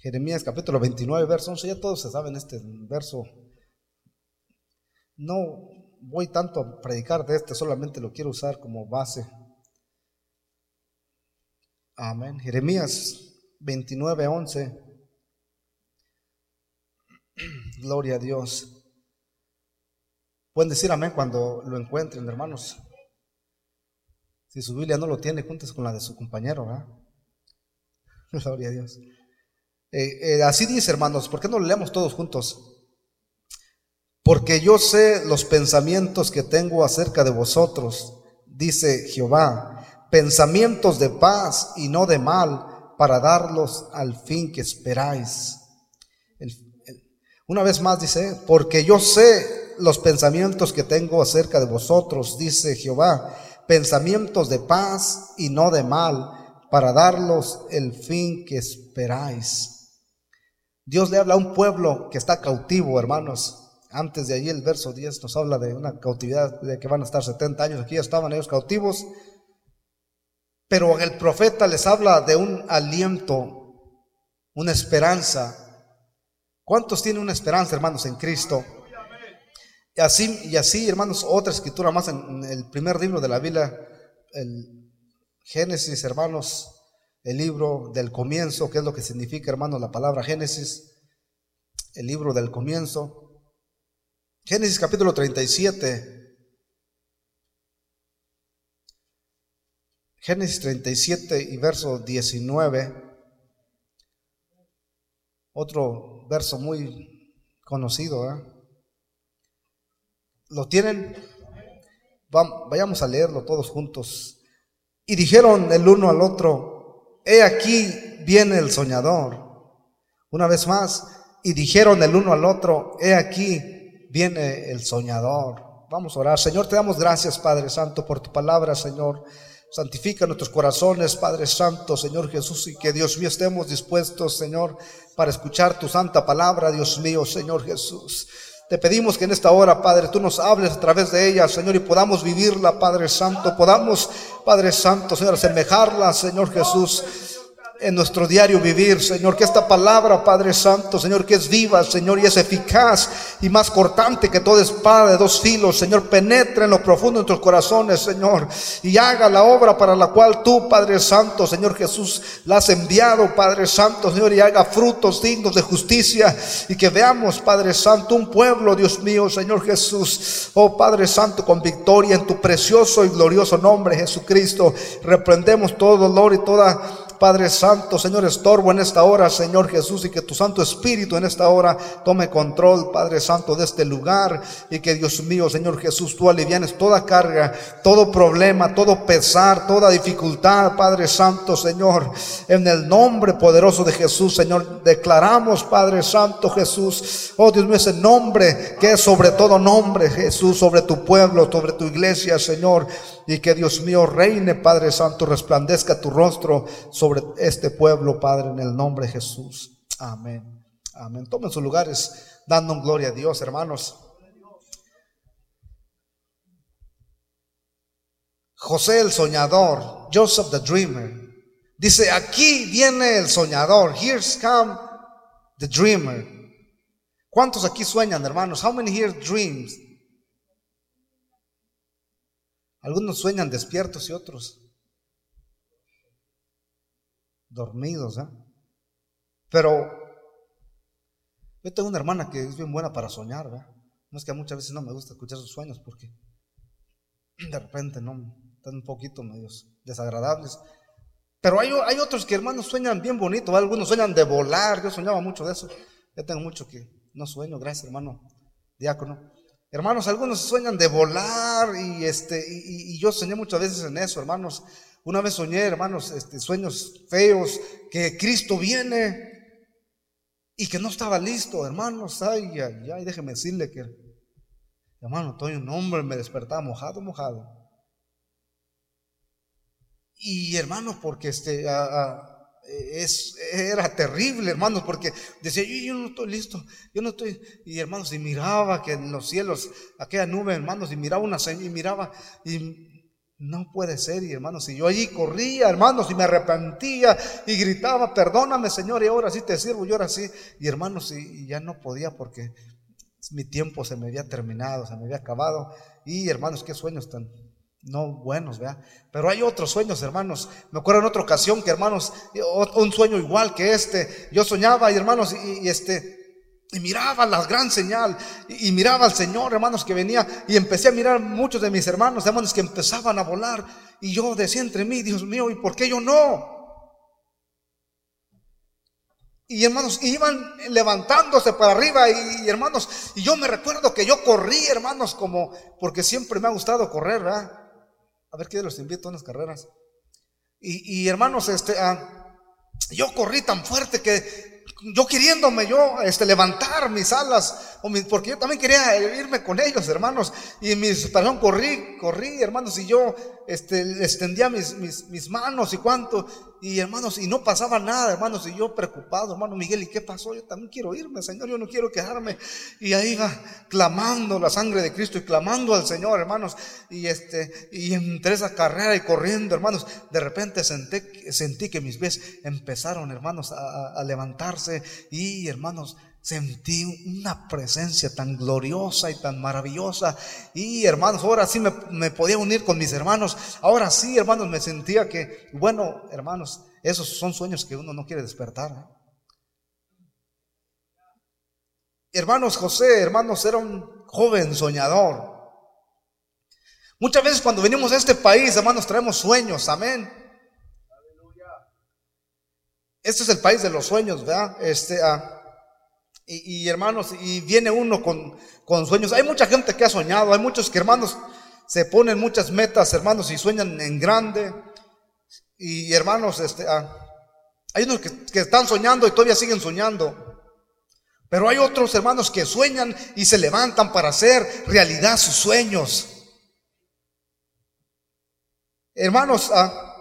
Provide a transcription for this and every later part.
Jeremías capítulo 29, verso 11, ya todos se saben este verso. No voy tanto a predicar de este, solamente lo quiero usar como base. Amén. Jeremías 29, 11. Gloria a Dios. Pueden decir amén cuando lo encuentren, hermanos. Si su Biblia no lo tiene, juntos con la de su compañero. Gloria a Dios. Eh, eh, así dice, hermanos, ¿por qué no leemos todos juntos? Porque yo sé los pensamientos que tengo acerca de vosotros, dice Jehová, pensamientos de paz y no de mal, para darlos al fin que esperáis. una vez más dice, porque yo sé los pensamientos que tengo acerca de vosotros, dice Jehová, pensamientos de paz y no de mal, para darlos el fin que esperáis. Dios le habla a un pueblo que está cautivo, hermanos. Antes de allí el verso 10 nos habla de una cautividad de que van a estar 70 años. Aquí ya estaban ellos cautivos. Pero el profeta les habla de un aliento, una esperanza. ¿Cuántos tienen una esperanza, hermanos, en Cristo? Y así, y así, hermanos, otra escritura más en el primer libro de la Biblia, el Génesis, hermanos, el libro del comienzo, que es lo que significa, hermanos, la palabra Génesis, el libro del comienzo. Génesis capítulo 37. Génesis 37 y verso 19. Otro verso muy conocido. ¿eh? ¿Lo tienen? vayamos a leerlo todos juntos. Y dijeron el uno al otro, he aquí viene el soñador. Una vez más, y dijeron el uno al otro, he aquí viene el soñador. Vamos a orar. Señor, te damos gracias, Padre Santo, por tu palabra, Señor. Santifica nuestros corazones, Padre Santo, Señor Jesús, y que Dios mío estemos dispuestos, Señor, para escuchar tu santa palabra, Dios mío, Señor Jesús. Te pedimos que en esta hora, Padre, tú nos hables a través de ella, Señor, y podamos vivirla, Padre Santo. Podamos, Padre Santo, Señor, asemejarla, Señor Jesús en nuestro diario vivir, Señor, que esta palabra, Padre Santo, Señor, que es viva, Señor, y es eficaz y más cortante que toda espada de dos filos, Señor, penetre en lo profundo de nuestros corazones, Señor, y haga la obra para la cual tú, Padre Santo, Señor Jesús, la has enviado, Padre Santo, Señor, y haga frutos dignos de justicia y que veamos, Padre Santo, un pueblo, Dios mío, Señor Jesús, oh Padre Santo, con victoria en tu precioso y glorioso nombre, Jesucristo, reprendemos todo dolor y toda Padre Santo, Señor, estorbo en esta hora, Señor Jesús, y que tu Santo Espíritu en esta hora tome control, Padre Santo, de este lugar, y que Dios mío, Señor Jesús, tú alivianes toda carga, todo problema, todo pesar, toda dificultad, Padre Santo, Señor, en el nombre poderoso de Jesús, Señor, declaramos, Padre Santo Jesús, oh Dios mío, ese nombre que es sobre todo nombre, Jesús, sobre tu pueblo, sobre tu iglesia, Señor, y que Dios mío reine, Padre Santo, resplandezca tu rostro sobre este pueblo, Padre, en el nombre de Jesús. Amén. Amén. Tomen sus lugares dando gloria a Dios, hermanos. José el soñador, Joseph the dreamer. Dice, aquí viene el soñador. Here's come the dreamer. ¿Cuántos aquí sueñan, hermanos? How many here dreams? Algunos sueñan despiertos y otros dormidos. ¿eh? Pero yo tengo una hermana que es bien buena para soñar. ¿verdad? No es que muchas veces no me gusta escuchar sus sueños porque de repente no están un poquito medios desagradables. Pero hay, hay otros que hermanos sueñan bien bonito. Algunos sueñan de volar. Yo soñaba mucho de eso. Yo tengo mucho que no sueño. Gracias, hermano diácono. Hermanos, algunos sueñan de volar y, este, y, yo soñé muchas veces en eso, hermanos. Una vez soñé, hermanos, este, sueños feos, que Cristo viene y que no estaba listo, hermanos. Ay, ay, ay, déjeme decirle que, hermano, estoy un hombre, me despertaba mojado, mojado. Y hermanos, porque este, era terrible, hermanos, porque decía, yo, yo, no estoy listo, yo no estoy, y hermanos, y miraba que en los cielos, aquella nube, hermanos, y miraba una señal, y miraba, y No puede ser, y hermanos, y yo allí corría, hermanos, y me arrepentía y gritaba, perdóname, Señor, y ahora sí te sirvo, y ahora sí. Y hermanos, y, ya no podía porque mi tiempo se me había terminado, se me había acabado. Y hermanos, qué sueños tan no buenos, ¿verdad? Pero hay otros sueños, hermanos. Me acuerdo en otra ocasión que, hermanos, un sueño igual que este. Yo soñaba, y hermanos, y este, y miraba la gran señal y, miraba al Señor, hermanos, que venía y empecé a mirar muchos de mis hermanos, hermanos, que empezaban a volar y yo decía entre mí, Dios mío, ¿y por qué yo no? Y hermanos, iban levantándose para arriba y, hermanos, y yo me recuerdo que yo corrí, hermanos, como, porque siempre me ha gustado correr, ¿verdad? A ver qué los invito a unas carreras. Y, hermanos, este, ah, yo corrí tan fuerte que yo queriéndome yo este, levantar mis alas, porque yo también quería irme con ellos, hermanos, y mis, perdón, corrí, corrí, hermanos, y yo este, extendía mis, mis, mis manos y cuánto, y hermanos, y no pasaba nada, hermanos, y yo preocupado, hermano Miguel, ¿y qué pasó? Yo también quiero irme, Señor, yo no quiero quedarme. Y ahí iba clamando la sangre de Cristo y clamando al Señor, hermanos, y este, y entre esa carrera y corriendo, hermanos, de repente senté, sentí que mis pies empezaron, hermanos, a levantarse y, hermanos, Sentí una presencia tan gloriosa y tan maravillosa. Y hermanos, ahora sí me, podía unir con mis hermanos. Ahora sí, hermanos, me sentía que, bueno, hermanos, esos son sueños que uno no quiere despertar. Hermanos, José, hermanos, era un joven soñador. Muchas veces cuando venimos a este país, hermanos, traemos sueños, amén. Este es el país de los sueños, ¿verdad? Este, ah, y, hermanos, y viene uno con, con, sueños. Hay mucha gente que ha soñado, hay muchos que hermanos se ponen muchas metas, hermanos, y sueñan en grande. Y hermanos, este, ah, hay unos que, están soñando y todavía siguen soñando. Pero hay otros hermanos que sueñan y se levantan para hacer realidad sus sueños. Hermanos, ah,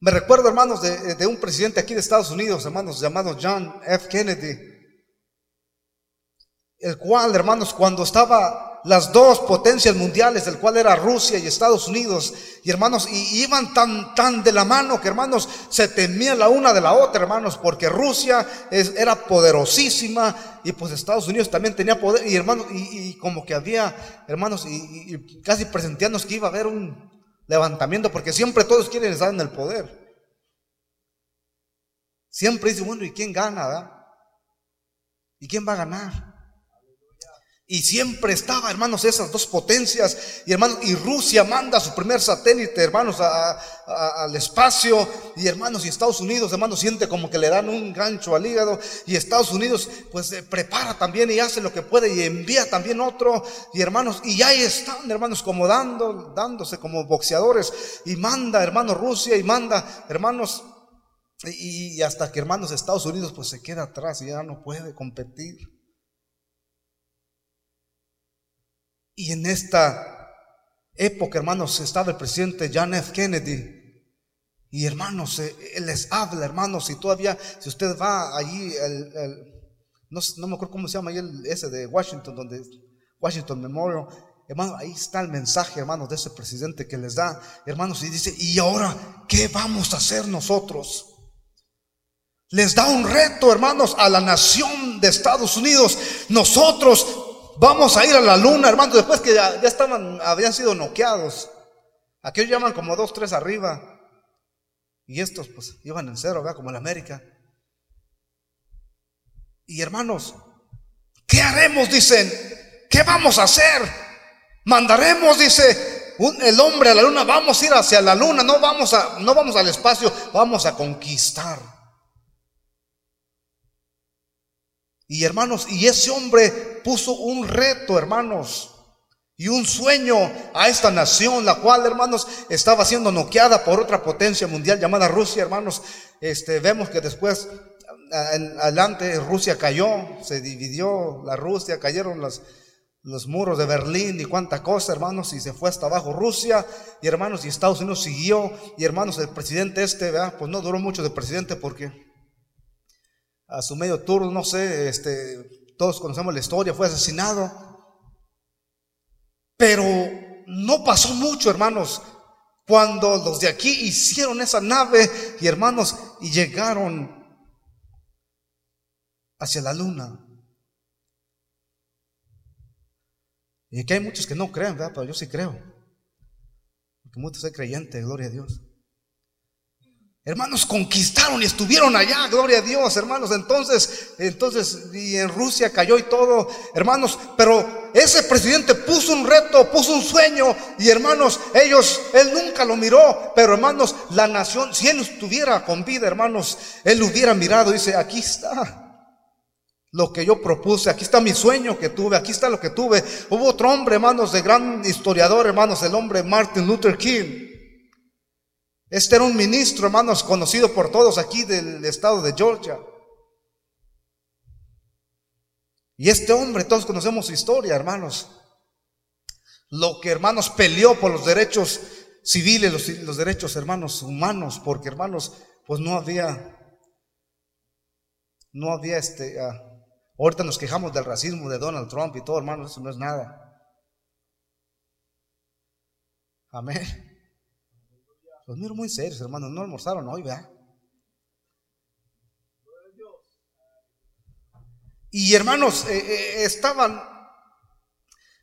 me recuerdo, hermanos, de, un presidente aquí de Estados Unidos, hermanos, llamado John F. Kennedy el cual, hermanos, cuando estaba las dos potencias mundiales, el cual era Rusia y Estados Unidos, y hermanos, y iban tan, tan de la mano que hermanos, se temían la una de la otra, hermanos, porque Rusia era poderosísima y pues Estados Unidos también tenía poder, y hermanos, y, como que había, hermanos, y, casi presentiándonos que iba a haber un levantamiento, porque siempre todos quieren estar en el poder. Siempre dice, bueno, ¿y quién gana? ¿Y quién va a ganar? Y siempre estaba, hermanos, esas dos potencias. Y hermanos, y Rusia manda su primer satélite, hermanos, al espacio. Y hermanos, y Estados Unidos, hermanos, siente como que le dan un gancho al hígado. Y Estados Unidos, pues, prepara también y hace lo que puede y envía también otro. Y hermanos, y ahí están, hermanos, como dando, dándose como boxeadores. Y manda, hermanos, Rusia y manda, hermanos, y, y hasta que, hermanos, Estados Unidos, pues se queda atrás y ya no puede competir. Y en esta época, hermanos, estaba el presidente John F. Kennedy. Y hermanos, eh, él les habla, hermanos, y todavía, si usted va allí, no, me acuerdo cómo se llama ahí el, ese de Washington, donde Washington Memorial, hermano, ahí está el mensaje, hermanos, de ese presidente que les da, hermanos, y dice, ¿y ahora qué vamos a hacer nosotros? Les da un reto, hermanos, a la nación de Estados Unidos. Nosotros Vamos a ir a la luna, hermano, después que ya, estaban, habían sido noqueados. Aquellos llaman como dos, tres arriba. Y estos pues iban en cero, ¿verdad? Como en América. Y hermanos, ¿qué haremos? Dicen, ¿qué vamos a hacer? Mandaremos, dice, el hombre a la luna, vamos a ir hacia la luna, no vamos a, no vamos al espacio, vamos a conquistar. Y hermanos, y ese hombre puso un reto, hermanos, y un sueño a esta nación, la cual, hermanos, estaba siendo noqueada por otra potencia mundial llamada Rusia, hermanos. Este, vemos que después, adelante, Rusia cayó, se dividió la Rusia, cayeron los muros de Berlín y cuánta cosa, hermanos, y se fue hasta abajo Rusia, y hermanos, y Estados Unidos siguió, y hermanos, el presidente este, pues no duró mucho de presidente porque a su medio turno, no sé, este, todos conocemos la historia, fue asesinado. Pero no pasó mucho, hermanos, cuando los de aquí hicieron esa nave y hermanos, y llegaron hacia la luna. Y aquí hay muchos que no creen, ¿verdad? Pero yo sí creo. Porque muchos soy creyente, gloria a Dios. Hermanos, conquistaron y estuvieron allá, gloria a Dios, hermanos. Entonces, entonces, y en Rusia cayó y todo, hermanos. Pero ese presidente puso un reto, puso un sueño, y hermanos, ellos, él nunca lo miró. Pero hermanos, la nación, si él estuviera con vida, hermanos, él hubiera mirado y dice: Aquí está lo que yo propuse, aquí está mi sueño que tuve, aquí está lo que tuve. Hubo otro hombre, hermanos, de gran historiador, hermanos, el hombre Martin Luther King. Este era un ministro, hermanos, conocido por todos aquí del estado de Georgia. Y este hombre, todos conocemos su historia, hermanos. Lo que, hermanos, peleó por los derechos civiles, los, derechos, hermanos, humanos, porque, hermanos, pues no había, no había este, ah, ahorita nos quejamos del racismo de Donald Trump y todo, hermanos, eso no es nada. Amén. Los miro muy serios, hermanos. No almorzaron hoy, ¿verdad? Y hermanos, eh, eh, estaban,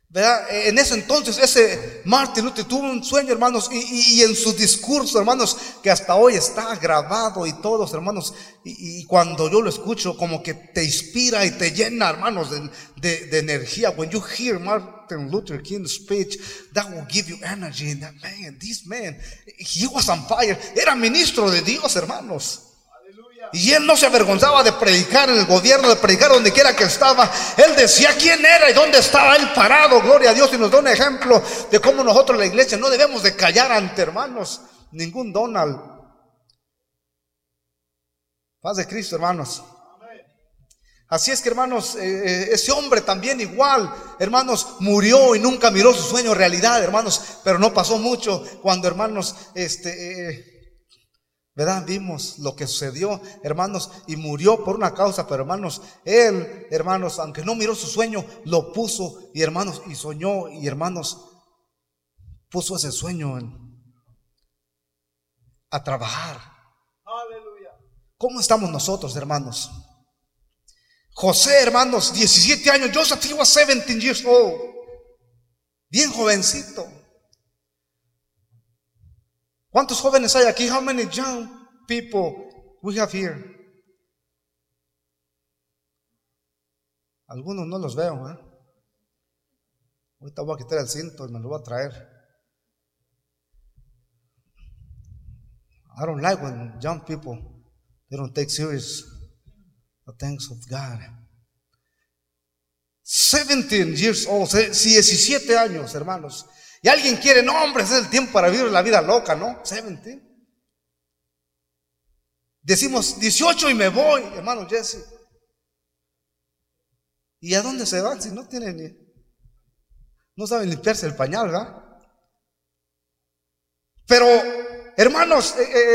¿verdad? En ese entonces, ese Martin Luther tuvo un sueño, hermanos, y, en su discurso, hermanos, que hasta hoy está grabado y todos, hermanos, y, cuando yo lo escucho, como que te inspira y te llena, hermanos, de, de energía. When you hear Martin Martin Luther King's speech, that will give you energy. And that man, this man, he was on fire. Era ministro de Dios, hermanos. Y él no se avergonzaba de predicar en el gobierno, de predicar donde quiera que estaba. Él decía quién era y dónde estaba él parado. Gloria a Dios. Y nos da un ejemplo de cómo nosotros, la iglesia, no debemos de callar ante hermanos. Ningún Donald. Paz de Cristo, hermanos. Así es que hermanos, eh, eh, ese hombre también igual, hermanos, murió y nunca miró su sueño realidad, hermanos, pero no pasó mucho cuando hermanos, este, eh, ¿verdad? Vimos lo que sucedió, hermanos, y murió por una causa, pero hermanos, él, hermanos, aunque no miró su sueño, lo puso y hermanos, y soñó y hermanos, puso ese sueño a trabajar. Aleluya. ¿Cómo estamos nosotros, hermanos? José, hermanos, 17 años. Joseph, he was 17 years old. Bien jovencito. ¿Cuántos jóvenes hay aquí? How many young people we have here? Algunos no los veo, ¿eh? Ahorita voy a quitar el cinto y me lo voy a traer. I don't like when young people they don't take serious the things of God. 17 years old, 17 años, hermanos. Y alguien quiere, no, hombre, es el tiempo para vivir la vida loca, ¿no? 17. Decimos 18 y me voy, hermano Jesse. ¿Y a dónde se van si no tienen ni, no saben limpiarse el pañal, ¿verdad? Pero, hermanos, eh, eh,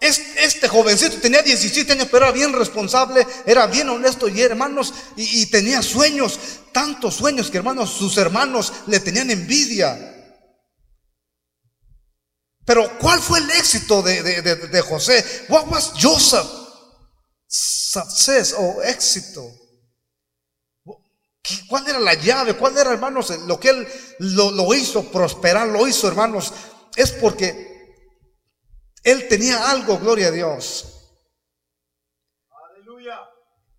este, jovencito tenía 17 años, pero era bien responsable, era bien honesto y hermanos, y, tenía sueños, tantos sueños que hermanos, sus hermanos le tenían envidia. Pero ¿cuál fue el éxito de, de José? What was Joseph success o éxito? ¿Cuál era la llave? ¿Cuál era, hermanos, lo que él lo, lo hizo prosperar, lo hizo, hermanos? Es porque él tenía algo, gloria a Dios. Aleluya.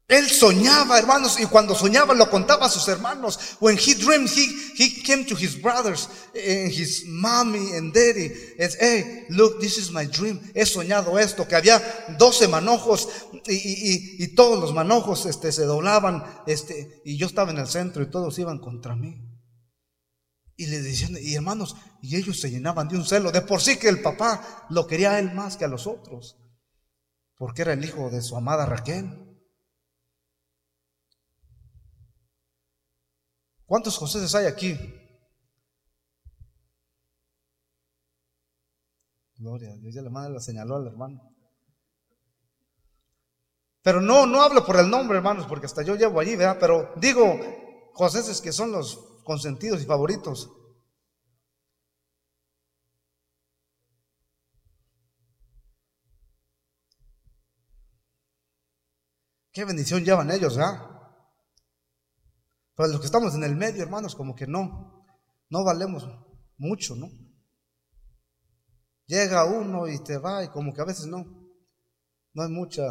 Él soñaba, hermanos, y cuando soñaba lo contaba a sus hermanos. When he dreamed, he, he came to his brothers, and his mommy and daddy, and hey, look, this is my dream. He soñado esto, que había doce manojos y, y, y, todos los manojos este, se doblaban, este, y yo estaba en el centro y todos iban contra mí. Y le decían, y hermanos, y ellos se llenaban de un celo. De por sí que el papá lo quería a él más que a los otros. Porque era el hijo de su amada Raquel. ¿Cuántos José hay aquí? Gloria a Dios, ya la madre la señaló al hermano. Pero no, no hablo por el nombre, hermanos, porque hasta yo llevo allí, ¿verdad? Pero digo, José es que son los consentidos y favoritos. Qué bendición llevan ellos, ¿ah? ¿eh? Los que estamos en el medio, hermanos, como que no, no valemos mucho, ¿no? Llega uno y te va y como que a veces no, no hay mucha.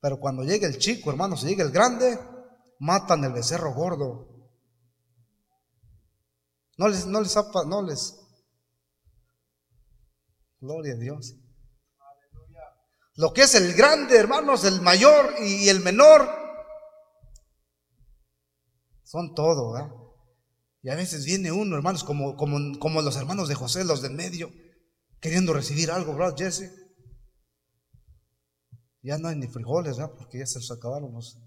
Pero cuando llega el chico, hermanos, si llega el grande, matan el becerro gordo. No les, no les, no les. Gloria a Dios. Lo que es el grande, hermanos, el mayor y el menor, son todo, ¿verdad? Y a veces viene uno, hermanos, como, como, como los hermanos de José, los del medio, queriendo recibir algo, ¿verdad, Jesse? Ya no hay ni frijoles, ¿verdad? Porque ya se los acabaron los.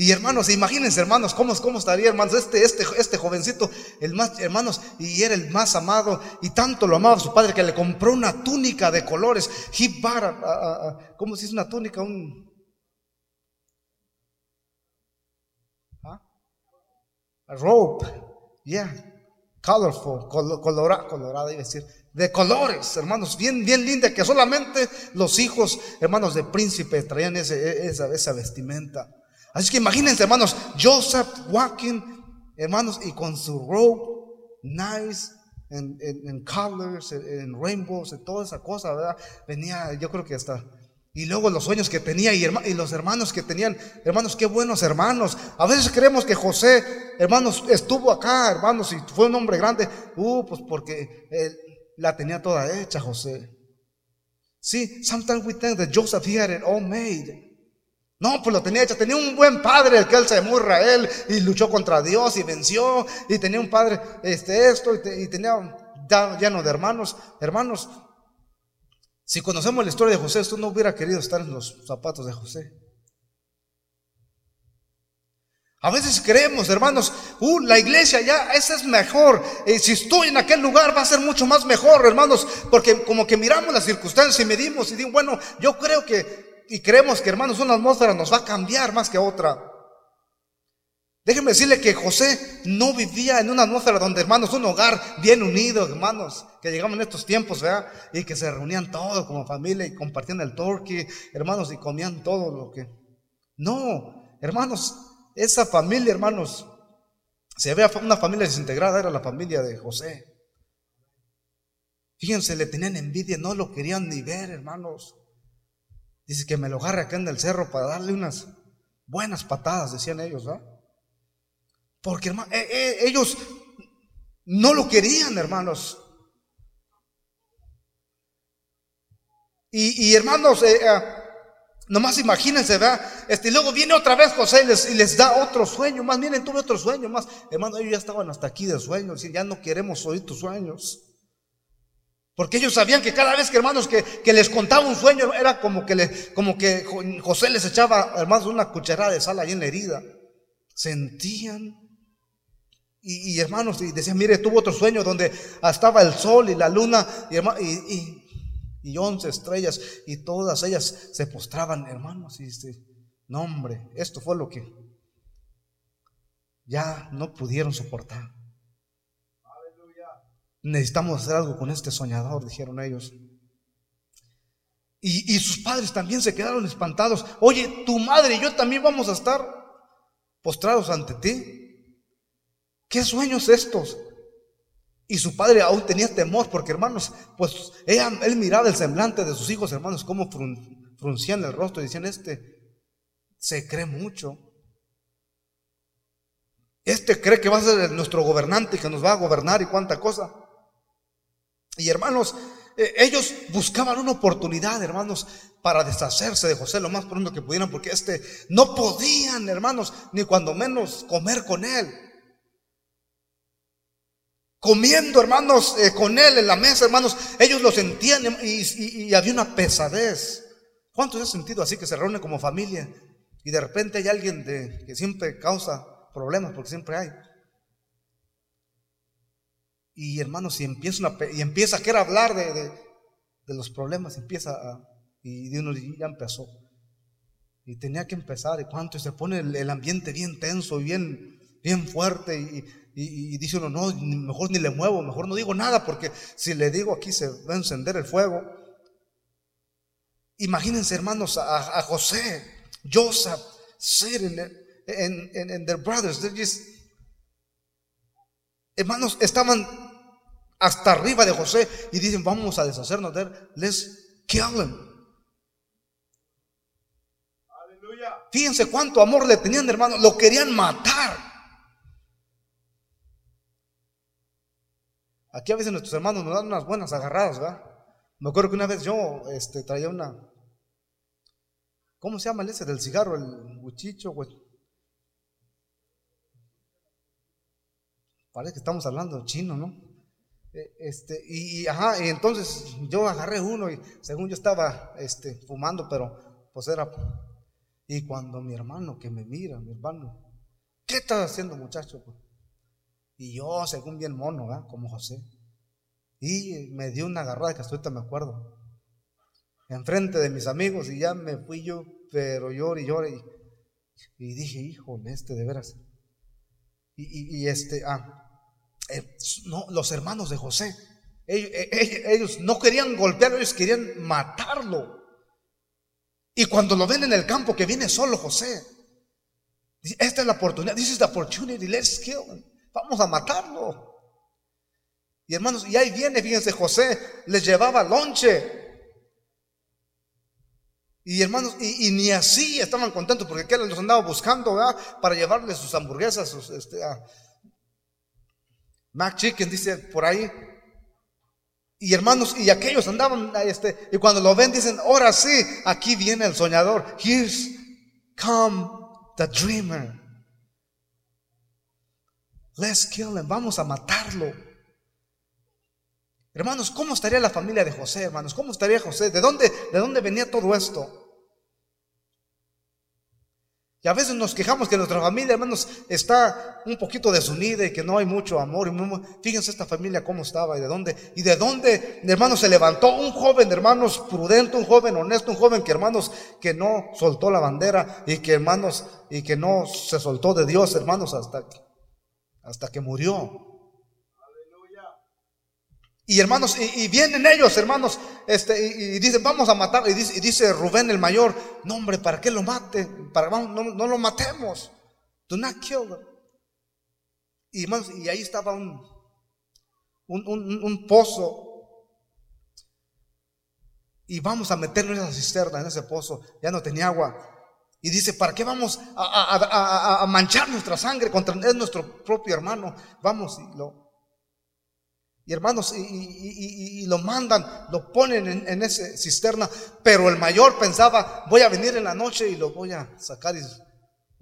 Y hermanos, imagínense, hermanos, cómo, cómo estaría, hermanos, este, este, este jovencito, el más, hermanos, y era el más amado, y tanto lo amaba su padre que le compró una túnica de colores. ¿cómo se dice una túnica? Un, ¿ah? A rope, yeah, colorful, colorada, colorada, iba a decir, de colores, hermanos, bien, bien linda, que solamente los hijos, hermanos de príncipe, traían ese, esa, esa vestimenta. Así que imagínense, hermanos, Joseph walking, hermanos, y con su robe nice, en, colors, en, rainbows, en toda esa cosa, ¿verdad? Venía, yo creo que hasta. Y luego los sueños que tenía y, y, los hermanos que tenían, hermanos, qué buenos hermanos. A veces creemos que José, hermanos, estuvo acá, hermanos, y fue un hombre grande. Uh, pues porque él la tenía toda hecha, José. Sí, sometimes we think that Joseph he had it all made. No, pues lo tenía hecho. Tenía un buen padre, el que él se llamó Israel y luchó contra Dios y venció. Y tenía un padre, este, esto, y, tenía lleno de hermanos. Hermanos, si conocemos la historia de José, tú no hubiera querido estar en los zapatos de José. A veces creemos, hermanos, uh, la iglesia ya, esa es mejor. Eh, si estoy en aquel lugar va a ser mucho más mejor, hermanos, porque como que miramos las circunstancias y medimos y digo, bueno, yo creo que y creemos que, hermanos, una atmósfera nos va a cambiar más que otra. Déjenme decirle que José no vivía en una atmósfera donde, hermanos, un hogar bien unido, hermanos, que llegaban en estos tiempos, ¿verdad? Y que se reunían todos como familia y compartían el torque, hermanos, y comían todo lo que... No, hermanos, esa familia, hermanos, se ve una familia desintegrada, era la familia de José. Fíjense, le tenían envidia, no lo querían ni ver, hermanos. Dice que me lo agarre acá en el cerro para darle unas buenas patadas, decían ellos, ¿verdad? Porque hermano, eh, eh, ellos no lo querían, hermanos. Y, hermanos, eh, nomás imagínense, ¿verdad? Este, y luego viene otra vez José y les, y da otro sueño, más miren, tuve otro sueño, más, hermano, ellos ya estaban hasta aquí de sueños, y ya no queremos oír tus sueños. Porque ellos sabían que cada vez que hermanos que, les contaba un sueño era como que, le, como que José les echaba hermanos una cucharada de sal ahí en la herida. Sentían. Y, hermanos, y decían, mire, tuvo otro sueño donde estaba el sol y la luna y, y, once estrellas y todas ellas se postraban, hermanos. Y dice, no hombre, esto fue lo que ya no pudieron soportar. Necesitamos hacer algo con este soñador, dijeron ellos. Y, sus padres también se quedaron espantados. Oye, tu madre y yo también vamos a estar postrados ante ti. ¿Qué sueños estos? Y su padre aún tenía temor porque, hermanos, pues él miraba el semblante de sus hijos, hermanos, cómo fruncían el rostro y decían, este se cree mucho. Este cree que va a ser nuestro gobernante y que nos va a gobernar y cuánta cosa. Y hermanos, eh, ellos buscaban una oportunidad, hermanos, para deshacerse de José lo más pronto que pudieran, porque este no podían, hermanos, ni cuando menos comer con él. Comiendo, hermanos, eh, con él en la mesa, hermanos, ellos lo sentían y, había una pesadez. ¿Cuántos han sentido así que se reúnen como familia y de repente hay alguien de, que siempre causa problemas, porque siempre hay? Y hermanos, y empieza, y empieza a querer hablar de, los problemas, empieza a, y uno ya empezó. Y tenía que empezar, y cuánto, se pone el, ambiente bien tenso y bien, bien fuerte, y, y, dice uno, no, mejor ni le muevo, mejor no digo nada, porque si le digo aquí se va a encender el fuego. Imagínense, hermanos, a, José, Joseph, and, and, their brothers, just, hermanos, estaban hasta arriba de José y dicen, vamos a deshacernos de él, let's kill him. Fíjense cuánto amor le tenían, hermanos, lo querían matar. Aquí a veces nuestros hermanos nos dan unas buenas agarradas, ¿verdad? Me acuerdo que una vez yo este, traía una. ¿Cómo se llama el ese del cigarro? El buchicho, güey. Parece que estamos hablando chino, ¿no? E, este, y, ajá, y entonces yo agarré uno y según yo estaba este, fumando, pero pues era. Y cuando mi hermano que me mira, mi hermano, ¿qué estás haciendo, muchacho? Y yo, según bien mono. Como José. Y me dio una agarrada que me acuerdo. Enfrente de mis amigos y ya me fui yo, pero lloré y lloré. Y, dije, híjole, este de veras. Y, este, ah, eh, no, los hermanos de José, ellos, eh, ellos no querían golpearlo, ellos querían matarlo. Y cuando lo ven en el campo que viene solo José, esta es la oportunidad, this is the opportunity, let's kill. Vamos a matarlo. Y hermanos, y ahí viene, fíjense, José les llevaba lonche. Y hermanos, y, ni así estaban contentos porque aquel los andaba buscando ¿verdad? para llevarles sus hamburguesas, sus este, Mac Chicken, dice por ahí. Y hermanos, y aquellos andaban, este, y cuando lo ven dicen, ahora sí, aquí viene el soñador. Here's come the dreamer. Let's kill him. Vamos a matarlo. Hermanos, ¿cómo estaría la familia de José, hermanos? ¿Cómo estaría José? ¿De dónde, de dónde venía todo esto? Y a veces nos quejamos que nuestra familia, hermanos, está un poquito desunida y que no hay mucho amor. Fíjense esta familia cómo estaba y de dónde, y de dónde, hermanos, se levantó un joven, hermanos, prudente, un joven honesto, un joven que, hermanos, que no soltó la bandera y que, hermanos, y que no se soltó de Dios, hermanos, hasta hasta que murió. Y hermanos, y, vienen ellos, hermanos, este, y, dicen, vamos a matar. Y dice, Rubén el mayor, no hombre, ¿para qué lo mate? Para, no, lo matemos. Do not kill Y, hermanos, y ahí estaba un, un, pozo. Y vamos a meterlo en esa cisterna, en ese pozo. Ya no tenía agua. Y dice, ¿para qué vamos a, manchar nuestra sangre contra nuestro propio hermano? Vamos y lo... Y hermanos, y, lo mandan, lo ponen en, en esa cisterna, pero el mayor pensaba, voy a venir en la noche y lo voy a sacar y lo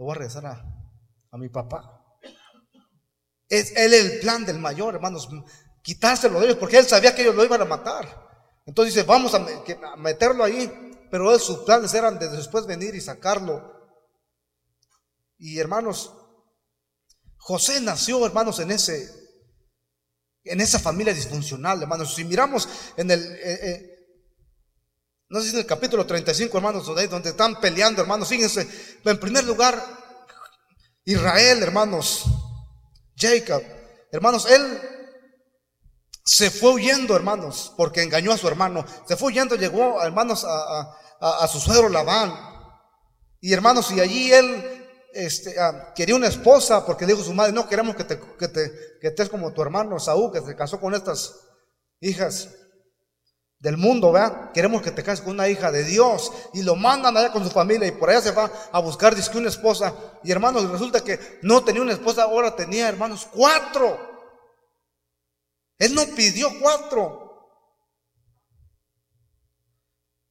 voy a regresar a, mi papá. Es él el plan del mayor, hermanos, quitárselo de ellos, porque él sabía que ellos lo iban a matar. Entonces dice, vamos a meterlo ahí pero sus planes eran de después venir y sacarlo. Y hermanos, José nació, hermanos, en ese en esa familia disfuncional, hermanos. Si miramos en el eh, eh, no sé si en el capítulo 35, hermanos, donde están peleando, hermanos, fíjense, en primer lugar, Israel, hermanos, Jacob, hermanos, él se fue huyendo, hermanos, porque engañó a su hermano. Se fue huyendo, llegó, hermanos, a, su suegro Labán. Y hermanos, y allí él este, ah, quería una esposa porque dijo su madre, no queremos que te, que te que estés como tu hermano Saúl, que se casó con estas hijas del mundo, ¿verdad? Queremos que te cases con una hija de Dios. Y lo mandan allá con su familia y por allá se va a buscar, dice una esposa. Y hermanos, resulta que no tenía una esposa, ahora tenía, hermanos, cuatro. Él no pidió cuatro.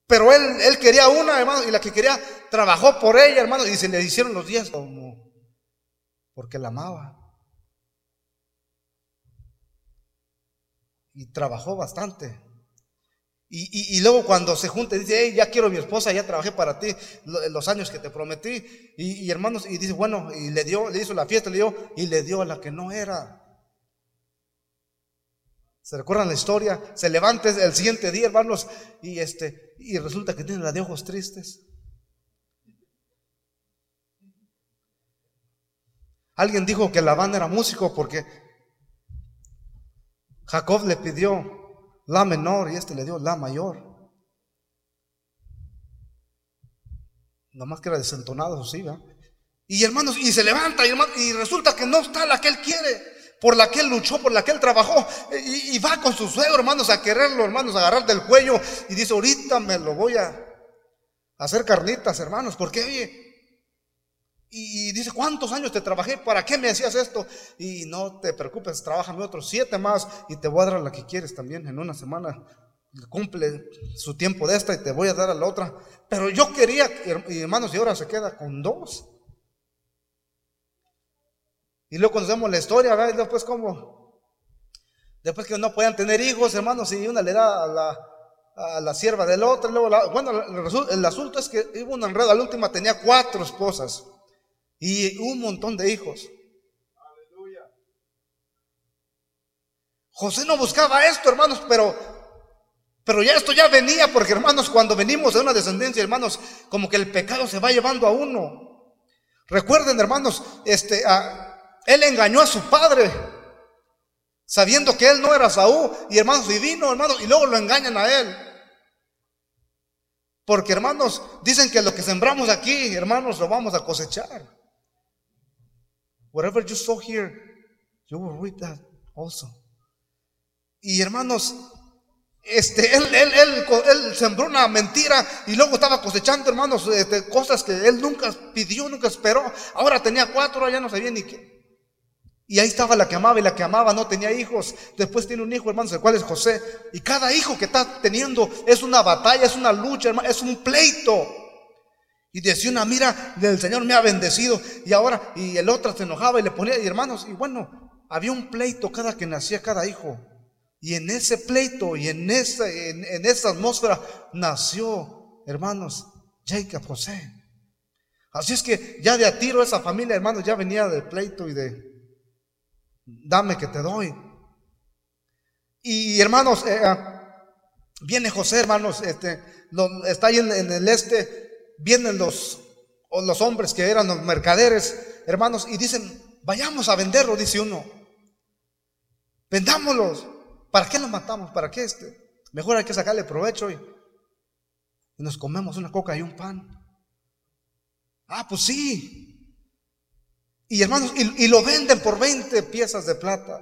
Pero él, él quería una, hermano, y la que quería trabajó por ella, hermano, y se le hicieron los días como porque la amaba. Y trabajó bastante. Y, y, luego cuando se junta, dice, hey, ya quiero a mi esposa, ya trabajé para ti los años que te prometí. Y, y hermanos, y dice, bueno, y le dio, le hizo la fiesta, le dio, y le dio a la que no era. ¿Se recuerdan la historia? Se levanta el siguiente día, hermanos, y este, y resulta que tiene la de ojos tristes. Alguien dijo que Labán era músico porque Jacob le pidió la menor y este le dio la mayor. Nomás que era desentonado, sí, ¿verdad? Y hermanos, y se levanta y, resulta que no está la que él quiere por la que él luchó, por la que él trabajó, y, va con su suegro, hermanos, a quererlo, hermanos, a agarrar del cuello, y dice, ahorita me lo voy a hacer carnitas, hermanos, porque oye, y, dice, ¿cuántos años te trabajé? ¿Para qué me hacías esto? Y no te preocupes, trabajame otros siete más y te voy a dar la que quieres también en una semana. Cumple su tiempo de esta y te voy a dar a la otra. Pero yo quería, hermanos, y ahora se queda con dos. Y luego conocemos la historia, ¿verdad? Y después como, después que no podían tener hijos, hermanos, y una le da a la, a la sierva del otro, luego bueno, el, asunto es que hubo un enredo, la última tenía cuatro esposas y un montón de hijos. José no buscaba esto, hermanos, pero pero ya esto ya venía porque hermanos, cuando venimos de una descendencia, hermanos, como que el pecado se va llevando a uno. Recuerden, hermanos, este él engañó a su padre, sabiendo que él no era Saúl, y hermanos, y vino, hermanos, y luego lo engañan a él. Porque hermanos, dicen que lo que sembramos aquí, hermanos, lo vamos a cosechar. Whatever you sow here, you will reap that also. Y hermanos, este, él, él, él, él, sembró una mentira y luego estaba cosechando, hermanos, este, cosas que él nunca pidió, nunca esperó. Ahora tenía cuatro, ya no sabía ni qué. Y ahí estaba la que amaba y la que amaba no tenía hijos. Después tiene un hijo, hermanos, el cual es José. Y cada hijo que está teniendo es una batalla, es una lucha, hermano, es un pleito. Y decía una, mira, el Señor me ha bendecido. Y ahora, y el otro se enojaba y le ponía, y hermanos, y bueno, había un pleito cada que nacía cada hijo. Y en ese pleito y en esa, en, esa atmósfera nació, hermanos, Jacob José. Así es que ya de a tiro esa familia, hermanos, ya venía de pleito y de, dame que te doy. Y hermanos, eh, ah, viene José, hermanos, este, está ahí en, el este, vienen los, los hombres que eran los mercaderes, hermanos, y dicen, vayamos a venderlo, dice uno. Vendámoslos. ¿Para qué los matamos? ¿Para qué este? Mejor hay que sacarle provecho y, nos comemos una coca y un pan. Ah, pues sí. Y hermanos, y, lo venden por 20 piezas de plata.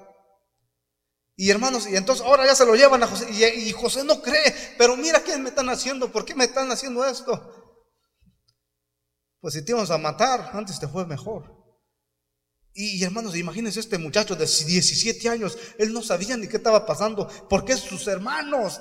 Y hermanos, y entonces ahora ya se lo llevan a José. Y, José no cree, pero mira qué me están haciendo, ¿por qué me están haciendo esto? Pues si te íbamos a matar, antes te fue mejor. Y, hermanos, imagínense este muchacho de 17 años, él no sabía ni qué estaba pasando, porque sus hermanos.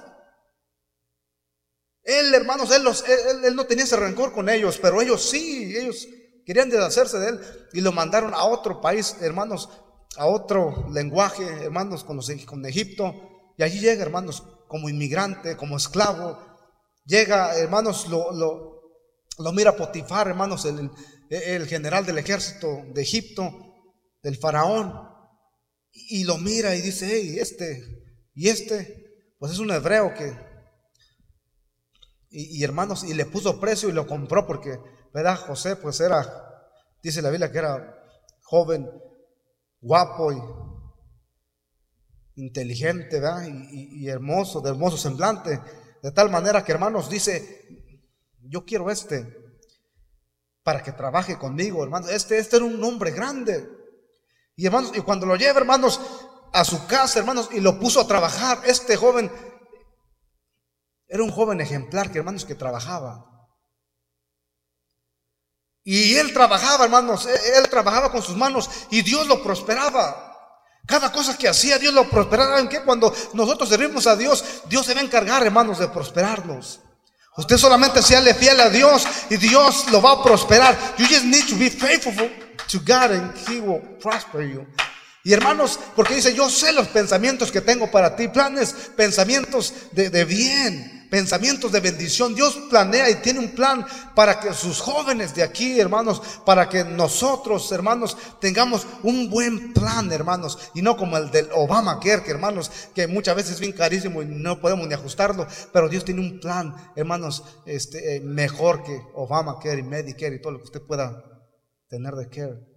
Él, hermanos, él, los, él no tenía ese rencor con ellos, pero ellos sí, ellos Querían deshacerse de él y lo mandaron a otro país, hermanos, a otro lenguaje, hermanos, con, los, Egipto. Y allí llega, hermanos, como inmigrante, como esclavo. Llega, hermanos, lo, mira Potifar, hermanos, el, el general del ejército de Egipto, del faraón. Y lo mira y dice, hey, este, y este, pues es un hebreo que, y, y, hermanos, y le puso precio y lo compró porque ¿verdad? José pues era, dice la Biblia que era joven, guapo y inteligente, ¿verdad? Y, hermoso, de hermoso semblante, de tal manera que hermanos dice, yo quiero este para que trabaje conmigo, hermanos. Este, este era un hombre grande. Y hermanos, y cuando lo lleva, hermanos, a su casa, hermanos, y lo puso a trabajar, este joven era un joven ejemplar que, hermanos, que trabajaba. Y él trabajaba, hermanos, e-, él trabajaba con sus manos y Dios lo prosperaba. Cada cosa que hacía, Dios lo prosperaba. ¿En qué? Cuando nosotros servimos a Dios, Dios se va a encargar, hermanos, de prosperarnos. Usted solamente seale fiel a Dios y Dios lo va a prosperar. You just need to be faithful to God and He will prosper you. Y hermanos, porque dice, yo sé los pensamientos que tengo para ti, planes, pensamientos de, de bien pensamientos de bendición. Dios planea y tiene un plan para que sus jóvenes de aquí, hermanos, para que nosotros, hermanos, tengamos un buen plan, hermanos, y no como el del Obamacare, que hermanos, que muchas veces es bien carísimo y no podemos ni ajustarlo, pero Dios tiene un plan, hermanos, este, eh, mejor que Obamacare y Medicare y todo lo que usted pueda tener de care.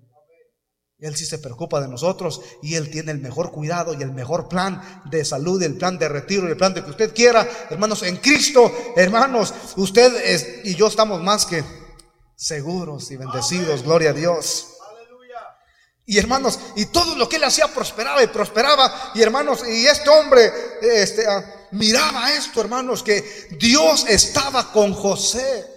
Él sí se preocupa de nosotros y Él tiene el mejor cuidado y el mejor plan de salud, el plan de retiro el plan de que usted quiera. Hermanos, en Cristo, hermanos, usted y yo estamos más que seguros y bendecidos, gloria a Dios. Y hermanos, y todo lo que él hacía prosperaba y prosperaba. Y hermanos, y este hombre este, ah, miraba esto, hermanos, que Dios estaba con José.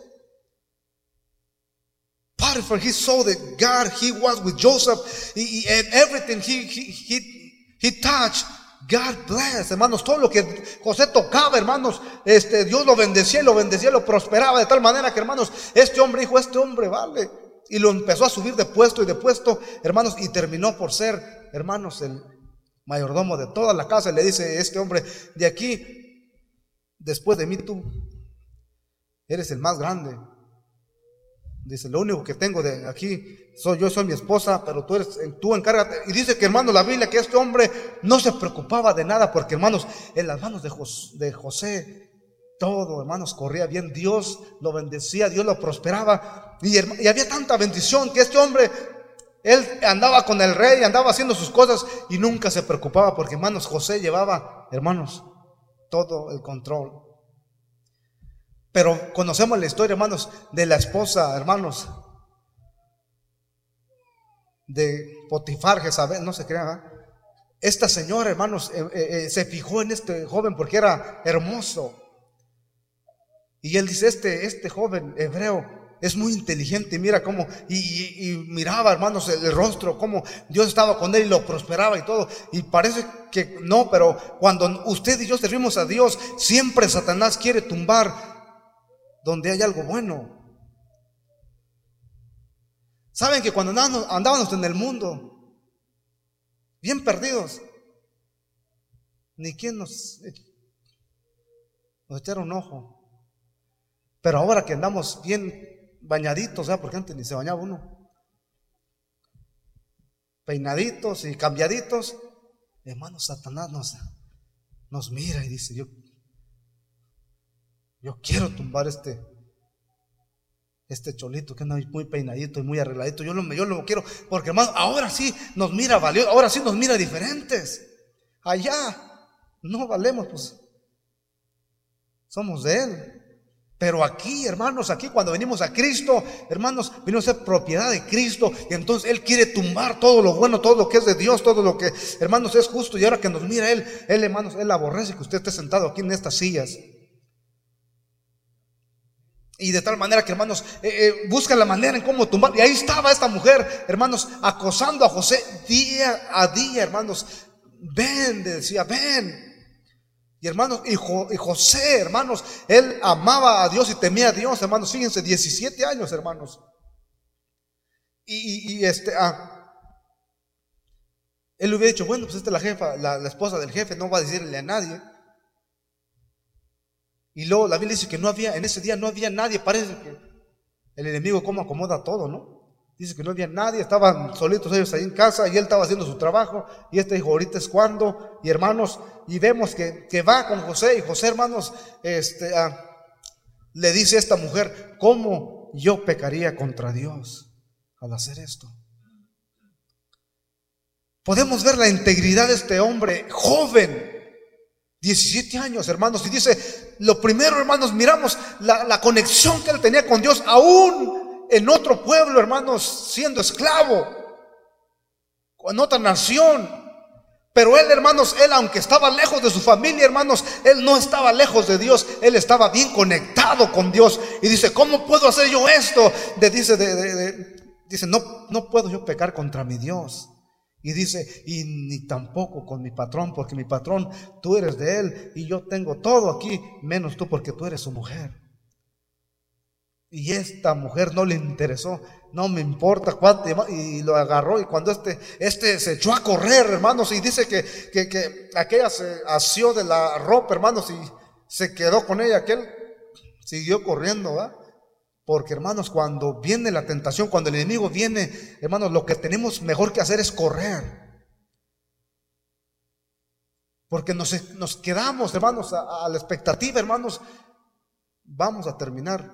Potiphar, he saw that God, he was with Joseph, and everything he, he, he, he touched, God bless, hermanos, todo lo que José tocaba, hermanos, este, Dios lo bendecía lo bendecía, lo prosperaba de tal manera que, hermanos, este hombre dijo, este hombre vale. Y lo empezó a subir de puesto y de puesto, hermanos, y terminó por ser, hermanos, el mayordomo de toda la casa. Le dice este hombre, de aquí, después de mí tú, eres el más grande. Dice, lo único que tengo de aquí soy yo, soy mi esposa, pero tú eres, tú encárgate. Y dice que hermano la Biblia que este hombre no se preocupaba de nada, porque hermanos, en las manos de, de José, todo, hermanos, corría bien. Dios lo bendecía, Dios lo prosperaba. Y, y había tanta bendición que este hombre, él andaba con el rey, andaba haciendo sus cosas y nunca se preocupaba, porque hermanos, José llevaba, hermanos, todo el control. Pero conocemos la historia, hermanos, de la esposa, hermanos, de Potifar, Jezabel, no se crean. Esta señora, hermanos, eh, eh, eh, se fijó en este joven porque era hermoso. Y él dice, este, este joven hebreo es muy inteligente, mira cómo, y, miraba, hermanos, el, rostro, cómo Dios estaba con él y lo prosperaba y todo. Y parece que no, pero cuando usted y yo servimos a Dios, siempre Satanás quiere tumbar donde hay algo bueno. Saben que cuando andábamos, en el mundo, bien perdidos, ni quien nos, nos echara un ojo. Pero ahora que andamos bien bañaditos, porque antes ni se bañaba uno, peinaditos y cambiaditos, hermano Satanás nos, nos mira y dice, yo yo quiero tumbar este, este cholito que anda muy peinadito y muy arregladito. Yo lo, yo lo quiero, porque hermano, ahora sí nos mira valioso, ahora sí nos mira diferentes. Allá no valemos, pues somos de Él. Pero aquí, hermanos, aquí cuando venimos a Cristo, hermanos, venimos a ser propiedad de Cristo. Y entonces Él quiere tumbar todo lo bueno, todo lo que es de Dios, todo lo que, hermanos, es justo. Y ahora que nos mira Él, Él, hermanos, Él aborrece que usted esté sentado aquí en estas sillas. Y de tal manera que, hermanos, eh, eh, buscan la manera en cómo tumbar. Y ahí estaba esta mujer, hermanos, acosando a José día a día, hermanos. Ven, decía, ven. Y hermanos, y, José, hermanos, él amaba a Dios y temía a Dios, hermanos. Fíjense, 17 años, hermanos. Y, este, ah, él hubiera dicho, bueno, pues esta es la jefa, la esposa del jefe, no va a decirle a nadie. Y luego la Biblia dice que no había, en ese día no había nadie, parece que el enemigo como acomoda todo, ¿no? Dice que no había nadie, estaban solitos ellos ahí en casa y él estaba haciendo su trabajo y este dijo, ahorita es cuando, y hermanos, y vemos que, que va con José y José, hermanos, este, ah, le dice a esta mujer, ¿cómo yo pecaría contra Dios al hacer esto? Podemos ver la integridad de este hombre joven, 17 años, hermanos. Y dice, lo primero, hermanos, miramos la, conexión que él tenía con Dios, aún en otro pueblo, hermanos, siendo esclavo, en otra nación. Pero él, hermanos, él, aunque estaba lejos de su familia, hermanos, él no estaba lejos de Dios, él estaba bien conectado con Dios. Y dice, ¿cómo puedo hacer yo esto? De, dice, dice, no, no puedo yo pecar contra mi Dios. Y dice, y ni tampoco con mi patrón, porque mi patrón, tú eres de él y yo tengo todo aquí, menos tú porque tú eres su mujer. Y esta mujer no le interesó, no me importa cuánto, y lo agarró. Y cuando este, este se echó a correr, hermanos, y dice que, que, que aquella se asió de la ropa, hermanos, y se quedó con ella, aquel siguió corriendo, ¿va? Porque hermanos, cuando viene la tentación, cuando el enemigo viene, hermanos, lo que tenemos mejor que hacer es correr. Porque nos, quedamos, hermanos, a, la expectativa, hermanos, vamos a terminar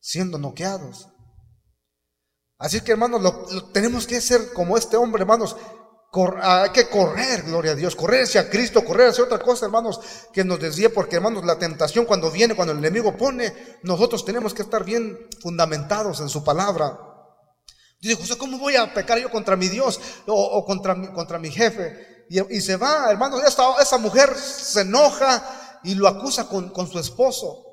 siendo noqueados. Así que, hermanos, lo, tenemos que hacer como este hombre, hermanos, hay que correr, gloria a Dios, correr hacia Cristo, correr hacia otra cosa, hermanos, que nos desvíe, porque hermanos, la tentación cuando viene, cuando el enemigo pone, nosotros tenemos que estar bien fundamentados en su palabra. Dice José, ¿cómo voy a pecar yo contra mi Dios o, contra, mi, contra mi jefe? Y, se va, hermanos, esta, esa mujer se enoja y lo acusa con, con su esposo.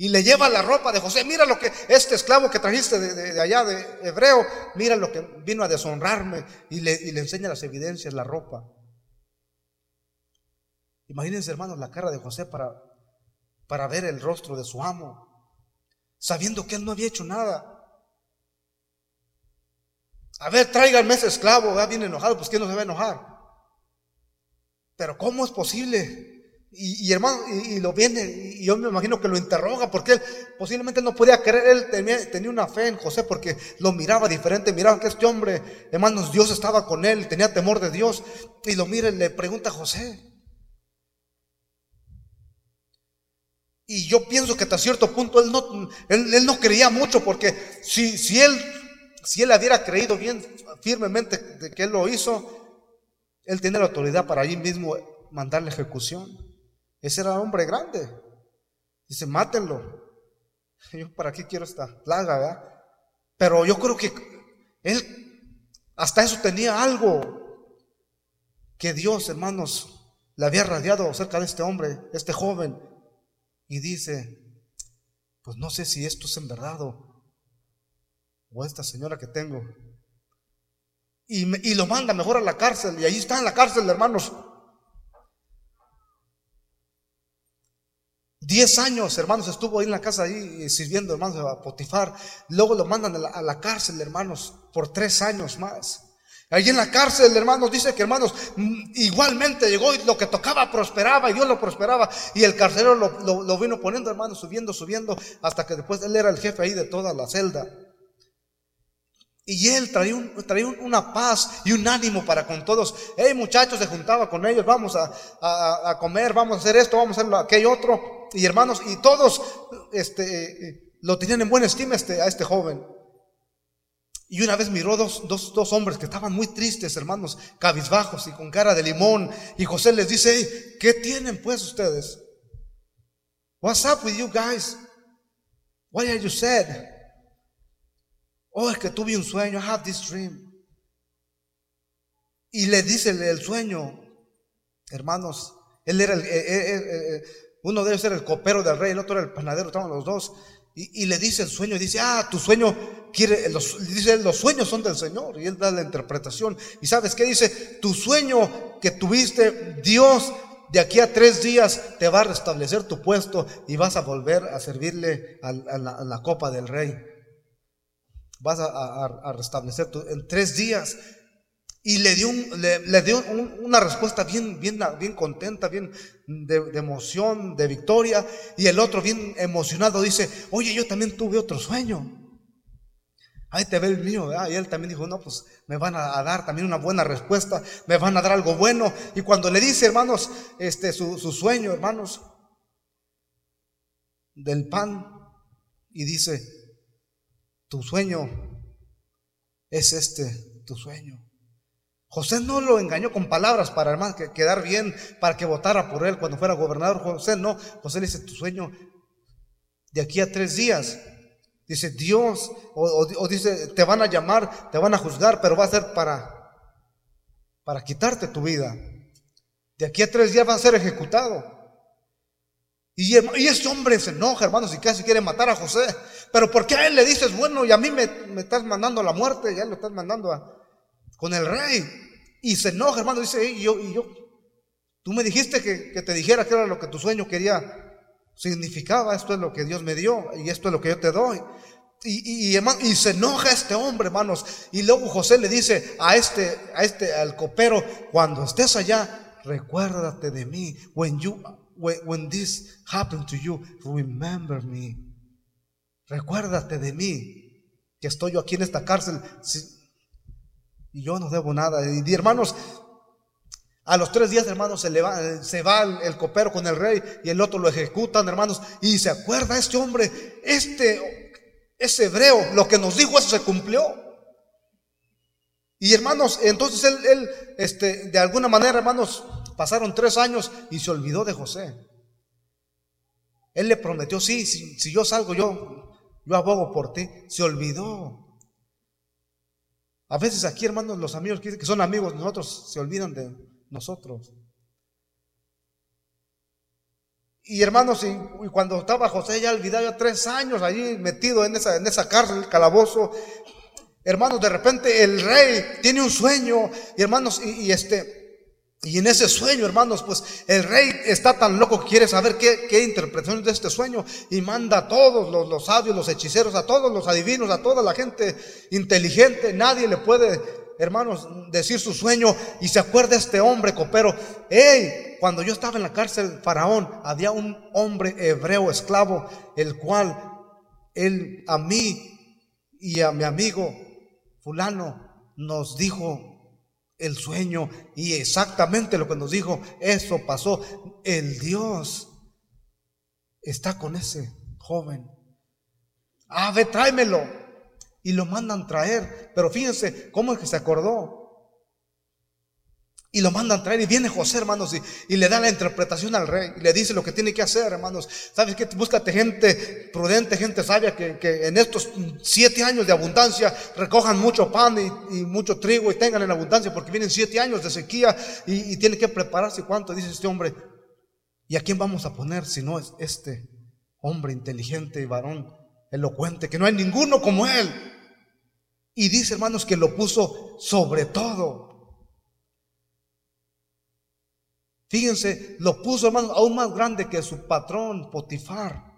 Y le lleva la ropa de José. Mira lo que este esclavo que trajiste de, allá, de hebreo, mira lo que vino a deshonrarme. Y le, enseña las evidencias, la ropa. Imagínense, hermanos, la cara de José para, para ver el rostro de su amo, sabiendo que él no había hecho nada. A ver, tráiganme ese esclavo, va bien enojado, pues ¿quién no se va a enojar? Pero ¿cómo es posible? Y, hermano, y, lo viene, y yo me imagino que lo interroga, porque él posiblemente no podía creer, él tenía, tenía, una fe en José, porque lo miraba diferente, miraba que este hombre, hermanos, Dios estaba con él, tenía temor de Dios, y lo mira y le pregunta a José. Y yo pienso que hasta cierto punto él no, él, no creía mucho, porque si, si, él, si él hubiera creído bien firmemente de que él lo hizo, él tenía la autoridad para allí mismo mandarle ejecución. Ese era hombre grande. Dice, mátenlo. Yo, ¿para qué quiero esta plaga? ¿verdad? Pero yo creo que él hasta eso tenía algo que Dios, hermanos, le había radiado acerca de este hombre, este joven. Y dice, pues no sé si esto es en verdad o, esta señora que tengo. Y, y, lo manda mejor a la cárcel. Y ahí está en la cárcel, hermanos. Diez años, hermanos, estuvo ahí en la casa ahí eh, sirviendo, hermanos, a Potifar. Luego lo mandan a la, cárcel, hermanos, por tres años más. Allí en la cárcel, hermanos, dice que, hermanos, mm, igualmente llegó y lo que tocaba prosperaba y Dios lo prosperaba. Y el carcelero lo, vino poniendo, hermanos, subiendo, subiendo, hasta que después él era el jefe ahí de toda la celda. Y él traía, una paz y un ánimo para con todos. Hey muchachos, se juntaba con ellos, vamos a, comer, vamos a hacer esto, vamos a hacer aquello otro. Y hermanos, y todos este, lo tenían en buena estima este, a este joven. Y una vez miró dos, dos, hombres que estaban muy tristes, hermanos, cabizbajos y con cara de limón. Y José les dice, hey, ¿qué tienen pues ustedes? What's up with you guys? Why are you sad? Oh, es que tuve un sueño. I have this dream. Y le dice el, sueño, hermanos, él era el, eh, eh, eh, uno de ellos era el copero del rey, el otro era el panadero, estaban los dos. Y, le dice el sueño, y dice, ah, tu sueño quiere, los, dice, los sueños son del Señor. Y él da la interpretación. Y sabes qué dice, tu sueño que tuviste, Dios de aquí a tres días te va a restablecer tu puesto y vas a volver a servirle a la copa del rey vas a, restablecer en tres días. Y le dio, le, dio una respuesta bien, bien, contenta, bien de, emoción, de victoria. Y el otro bien emocionado dice, oye, yo también tuve otro sueño. Ahí te ve el mío, Y él también dijo, no, pues me van a, dar también una buena respuesta, me van a dar algo bueno. Y cuando le dice, hermanos, este, su sueño, hermanos, del pan, y dice, tu sueño es este, tu sueño. José no lo engañó con palabras para que quedar bien, para que votara por él cuando fuera gobernador. José no, José le dice, tu sueño de aquí a tres días. Dice Dios, o, dice, te van a llamar, te van a juzgar, pero va a ser para, para quitarte tu vida. De aquí a tres días va a ser ejecutado. Y, este hombre se enoja, hermanos, y casi quiere matar a José. Pero ¿por qué a él le dices, bueno, y a mí me, estás mandando a la muerte, ya lo estás mandando a, con el rey? Y se enoja, hermano, dice, y yo, y yo, tú me dijiste que, te dijera que era lo que tu sueño quería, significaba, esto es lo que Dios me dio, y esto es lo que yo te doy. Y, y, y, se enoja este hombre, hermanos. Y luego José le dice a este, a este, al copero, cuando estés allá, recuérdate de mí. When you when, this happened to you, remember me. Recuérdate de mí, que estoy yo aquí en esta cárcel y yo no debo nada. Y, hermanos, a los tres días, hermanos, se, va, se va el, copero con el rey y el otro lo ejecutan, hermanos. Y se acuerda este hombre, este, ese hebreo, lo que nos dijo, eso se cumplió. Y hermanos, entonces él, él este, de alguna manera, hermanos, pasaron tres años y se olvidó de José. Él le prometió, sí, si, si yo salgo, yo, yo abogo por ti. Se olvidó. A veces aquí, hermanos, los amigos que son amigos nosotros se olvidan de nosotros. Y hermanos, y, cuando estaba José ya olvidado, ya tres años allí metido en esa, en esa cárcel, calabozo, hermanos, de repente el rey tiene un sueño, y hermanos, y, este, y en ese sueño, hermanos, pues el rey está tan loco que quiere saber qué, interpretación de este sueño y manda a todos los, los, sabios, los hechiceros, a todos los adivinos, a toda la gente inteligente. Nadie le puede, hermanos, decir su sueño y se acuerda este hombre copero. Hey, cuando yo estaba en la cárcel, Faraón, había un hombre hebreo esclavo, el cual él a mí y a mi amigo fulano nos dijo el sueño y exactamente lo que nos dijo, eso pasó. El Dios está con ese joven. Ah, ve, tráemelo. Y lo mandan traer. Pero fíjense cómo es que se acordó. Y lo mandan traer y viene José, hermanos, y, le da la interpretación al rey. Y le dice lo que tiene que hacer, hermanos. ¿Sabes qué? Búscate gente prudente, gente sabia, que, en estos siete años de abundancia recojan mucho pan y, mucho trigo y tengan en abundancia, porque vienen siete años de sequía y, y tiene que prepararse. ¿Cuánto dice este hombre? ¿Y a quién vamos a poner si no es este hombre inteligente y varón elocuente, que no hay ninguno como él? Y dice, hermanos, que lo puso sobre todo Fíjense, lo puso, hermano, aún más grande que su patrón, Potifar.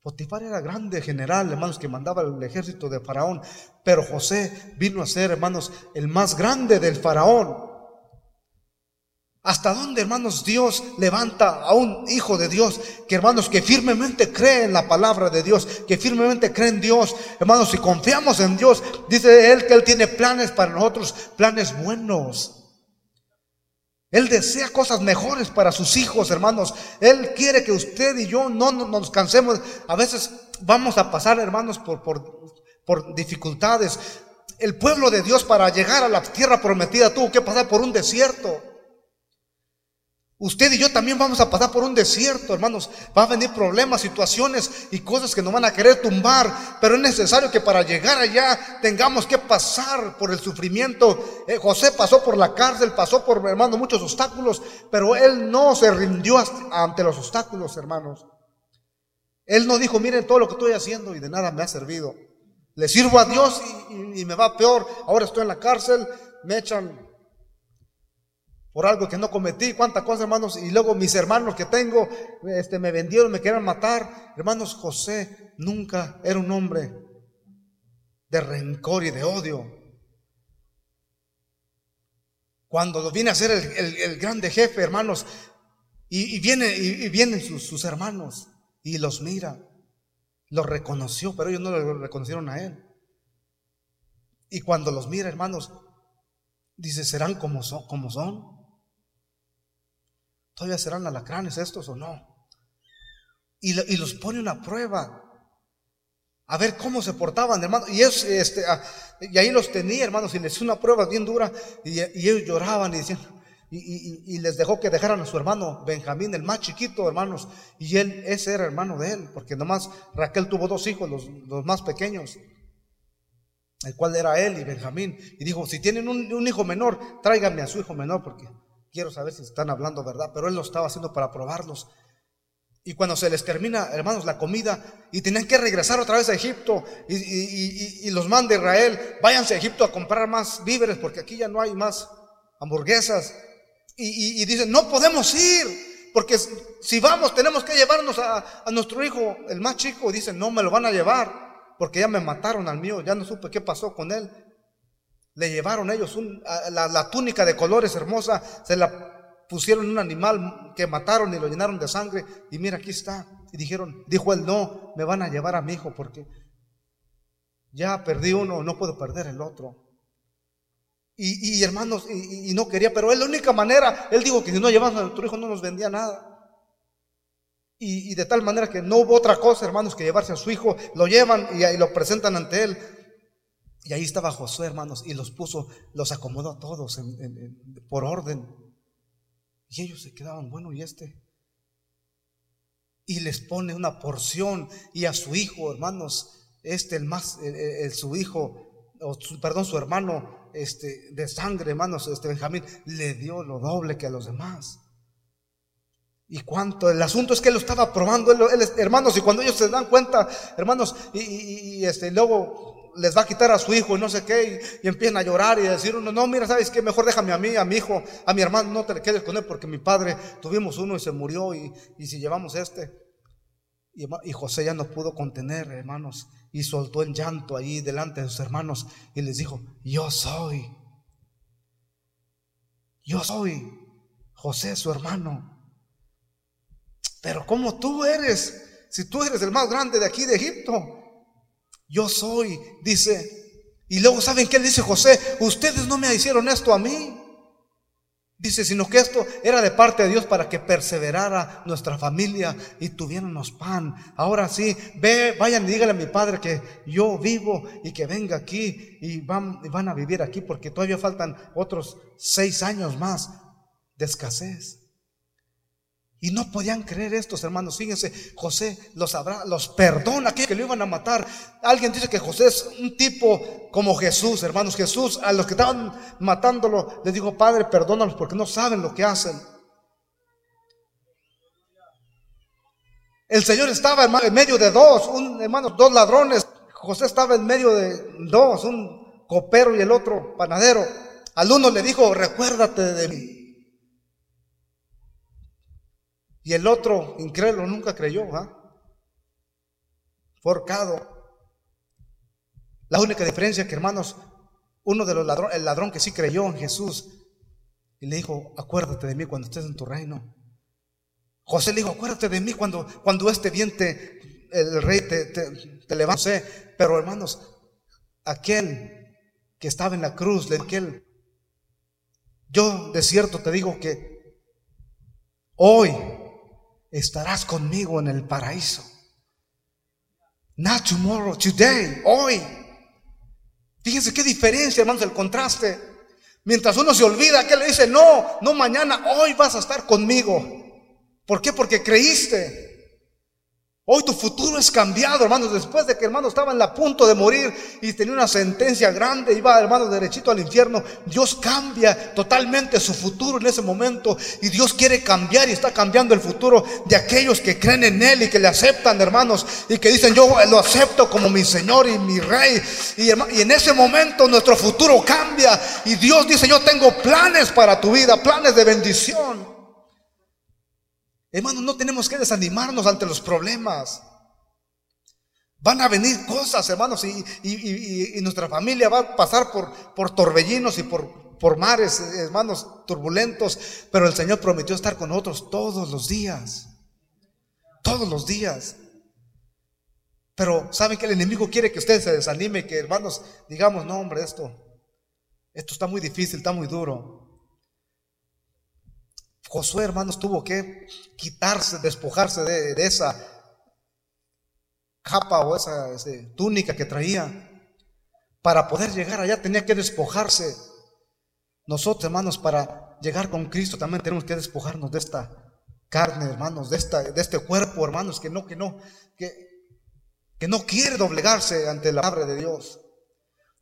Potifar era grande general, hermanos, que mandaba el ejército de Faraón. Pero José vino a ser, hermanos, el más grande del Faraón. ¿Hasta dónde, hermanos, Dios levanta a un hijo de Dios que, hermanos, que firmemente cree en la palabra de Dios, que firmemente cree en Dios, hermanos, si confiamos en Dios, dice Él que Él tiene planes para nosotros, planes buenos. Él desea cosas mejores para sus hijos, hermanos. Él quiere que usted y yo no nos cansemos. A veces vamos a pasar, hermanos, por, por, dificultades. El pueblo de Dios para llegar a la tierra prometida tuvo que pasar por un desierto. Usted y yo también vamos a pasar por un desierto, hermanos. Va a venir problemas, situaciones y cosas que nos van a querer tumbar. Pero es necesario que para llegar allá tengamos que pasar por el sufrimiento. Eh, José pasó por la cárcel, pasó por, hermano, muchos obstáculos. Pero él no se rindió ante los obstáculos, hermanos. Él no dijo, miren todo lo que estoy haciendo y de nada me ha servido. Le sirvo a Dios y, y me va peor. Ahora estoy en la cárcel, me echan por algo que no cometí, cuántas cosas, hermanos, y luego mis hermanos que tengo, este, me vendieron, me querían matar. Hermanos, José nunca era un hombre de rencor y de odio. Cuando viene a ser el, grande jefe, hermanos, y, viene, y, vienen sus, sus hermanos y los mira, los reconoció, pero ellos no lo reconocieron a él. Y cuando los mira, hermanos, dice, ¿serán como son? Como son? ¿Todavía serán alacranes estos o no? Y, los pone una prueba. A ver cómo se portaban, hermanos. Y, es, este, ah, ahí los tenía, hermanos, y les hizo una prueba bien dura. Y, ellos lloraban y decían, y, les dejó que dejaran a su hermano Benjamín, el más chiquito, hermanos. Y él, ese era hermano de él, porque nomás Raquel tuvo dos hijos, los, los más pequeños, el cual era él y Benjamín. Y dijo, si tienen un, un hijo menor, tráiganme a su hijo menor, porque Quiero saber si están hablando verdad, pero él lo estaba haciendo para probarlos. Y cuando se les termina, hermanos, la comida y tenían que regresar otra vez a Egipto y, los manda Israel, váyanse a Egipto a comprar más víveres porque aquí ya no hay más hamburguesas. Y, dicen, no podemos ir porque si vamos tenemos que llevarnos a, a nuestro hijo, el más chico. Y dicen, no me lo van a llevar porque ya me mataron al mío, ya no supe qué pasó con él. Le llevaron ellos la, túnica de colores hermosa, se la pusieron un animal que mataron y lo llenaron de sangre. Y mira, aquí está. Y dijeron, dijo él, no, me van a llevar a mi hijo porque ya perdí uno, no puedo perder el otro. Y, hermanos, y, no quería, pero él la única manera, él dijo que si no llevamos a nuestro hijo no nos vendía nada. Y, de tal manera que no hubo otra cosa, hermanos, que llevarse a su hijo, lo llevan y, y lo presentan ante él. Y ahí estaba Josué, hermanos, y los puso, los acomodó a todos por orden. Y ellos se quedaban, bueno, ¿y este? Y les pone una porción y a su hijo, hermanos, este, el más, el, su hijo, o perdón, su hermano, este, de sangre, hermanos, este Benjamín, le dio lo doble que a los demás. Y cuánto, el asunto es que él lo estaba probando, hermanos, y cuando ellos se dan cuenta, hermanos, y, y este, luego les va a quitar a su hijo y no sé qué, y, empiezan a llorar y decir uno, no, mira, ¿sabes qué? Mejor déjame a mí, a mi hijo, a mi hermano, no te quedes con él porque mi padre tuvimos uno y se murió y, si llevamos este. Y, y, José ya no pudo contener, hermanos, y soltó el llanto ahí delante de sus hermanos y les dijo, yo soy, yo soy José, su hermano. Pero ¿cómo tú eres? Si tú eres el más grande de aquí de Egipto. Yo soy, dice. Y luego, ¿saben qué dice José? Ustedes no me hicieron esto a mí. Dice, sino que esto era de parte de Dios para que perseverara nuestra familia y tuviéramos pan. Ahora sí, ve, vayan y díganle a mi padre que yo vivo y que venga aquí y van, y van a vivir aquí porque todavía faltan otros seis años más de escasez. Y no podían creer estos hermanos. Fíjense, José los, habrá, los perdona, aquellos que lo iban a matar. Alguien dice que José es un tipo como Jesús, hermanos. Jesús, a los que estaban matándolo, les dijo, Padre, perdónalos porque no saben lo que hacen. El Señor estaba en medio de dos, un, hermanos, dos ladrones. José estaba en medio de dos, un copero y el otro panadero. Al uno le dijo, recuérdate de mí. Y el otro, incrédulo, nunca creyó, ¿ah? Forcado. La única diferencia es que, hermanos, uno de los ladrones, el ladrón que sí creyó en Jesús, y le dijo, acuérdate de mí cuando estés en tu reino. José le dijo, acuérdate de mí cuando, cuando este diente, el rey te, te, levante. Pero hermanos, aquel que estaba en la cruz, aquel, yo de cierto te digo que hoy estarás conmigo en el paraíso. Not tomorrow, today, hoy. Fíjense qué diferencia, hermanos, el contraste. Mientras uno se olvida, que le dice, no, no mañana, hoy vas a estar conmigo. ¿Por qué? Porque creíste. Hoy tu futuro es cambiado, hermanos. Después de que hermano estaba en la punto de morir y tenía una sentencia grande, iba hermano derechito al infierno. Dios cambia totalmente su futuro en ese momento y Dios quiere cambiar y está cambiando el futuro de aquellos que creen en Él y que le aceptan, hermanos, y que dicen yo lo acepto como mi Señor y mi Rey. Y, y en ese momento nuestro futuro cambia y Dios dice yo tengo planes para tu vida, planes de bendición. Hermanos, no tenemos que desanimarnos ante los problemas. Van a venir cosas, hermanos, y, nuestra familia va a pasar por, por torbellinos y por, por mares, hermanos, turbulentos, pero el Señor prometió estar con nosotros todos los días. Todos los días. Pero saben que el enemigo quiere que usted se desanime, que hermanos digamos, no hombre, esto, esto está muy difícil, está muy duro. Josué, hermanos, tuvo que quitarse, despojarse de, esa capa o esa túnica que traía. Para poder llegar allá tenía que despojarse. Nosotros, hermanos, para llegar con Cristo también tenemos que despojarnos de esta carne, hermanos, de, esta, de este cuerpo, hermanos, que no, que no, que, que no quiere doblegarse ante la palabra de Dios.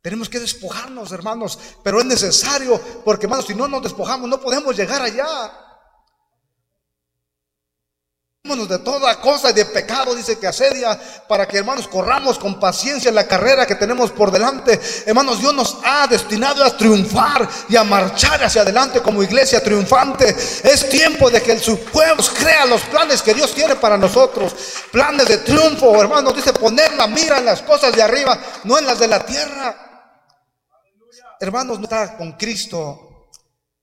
Tenemos que despojarnos, hermanos, pero es necesario, porque, hermanos, si no nos despojamos, no podemos llegar allá de toda cosa y de pecado, dice que asedia, para que hermanos corramos con paciencia la carrera que tenemos por delante. Hermanos, Dios nos ha destinado a triunfar y a marchar hacia adelante como iglesia triunfante. Es tiempo de que el pueblo crea los planes que Dios tiene para nosotros. Planes de triunfo, hermanos, dice poner la mira en las cosas de arriba, no en las de la tierra. Hermanos, no está con Cristo.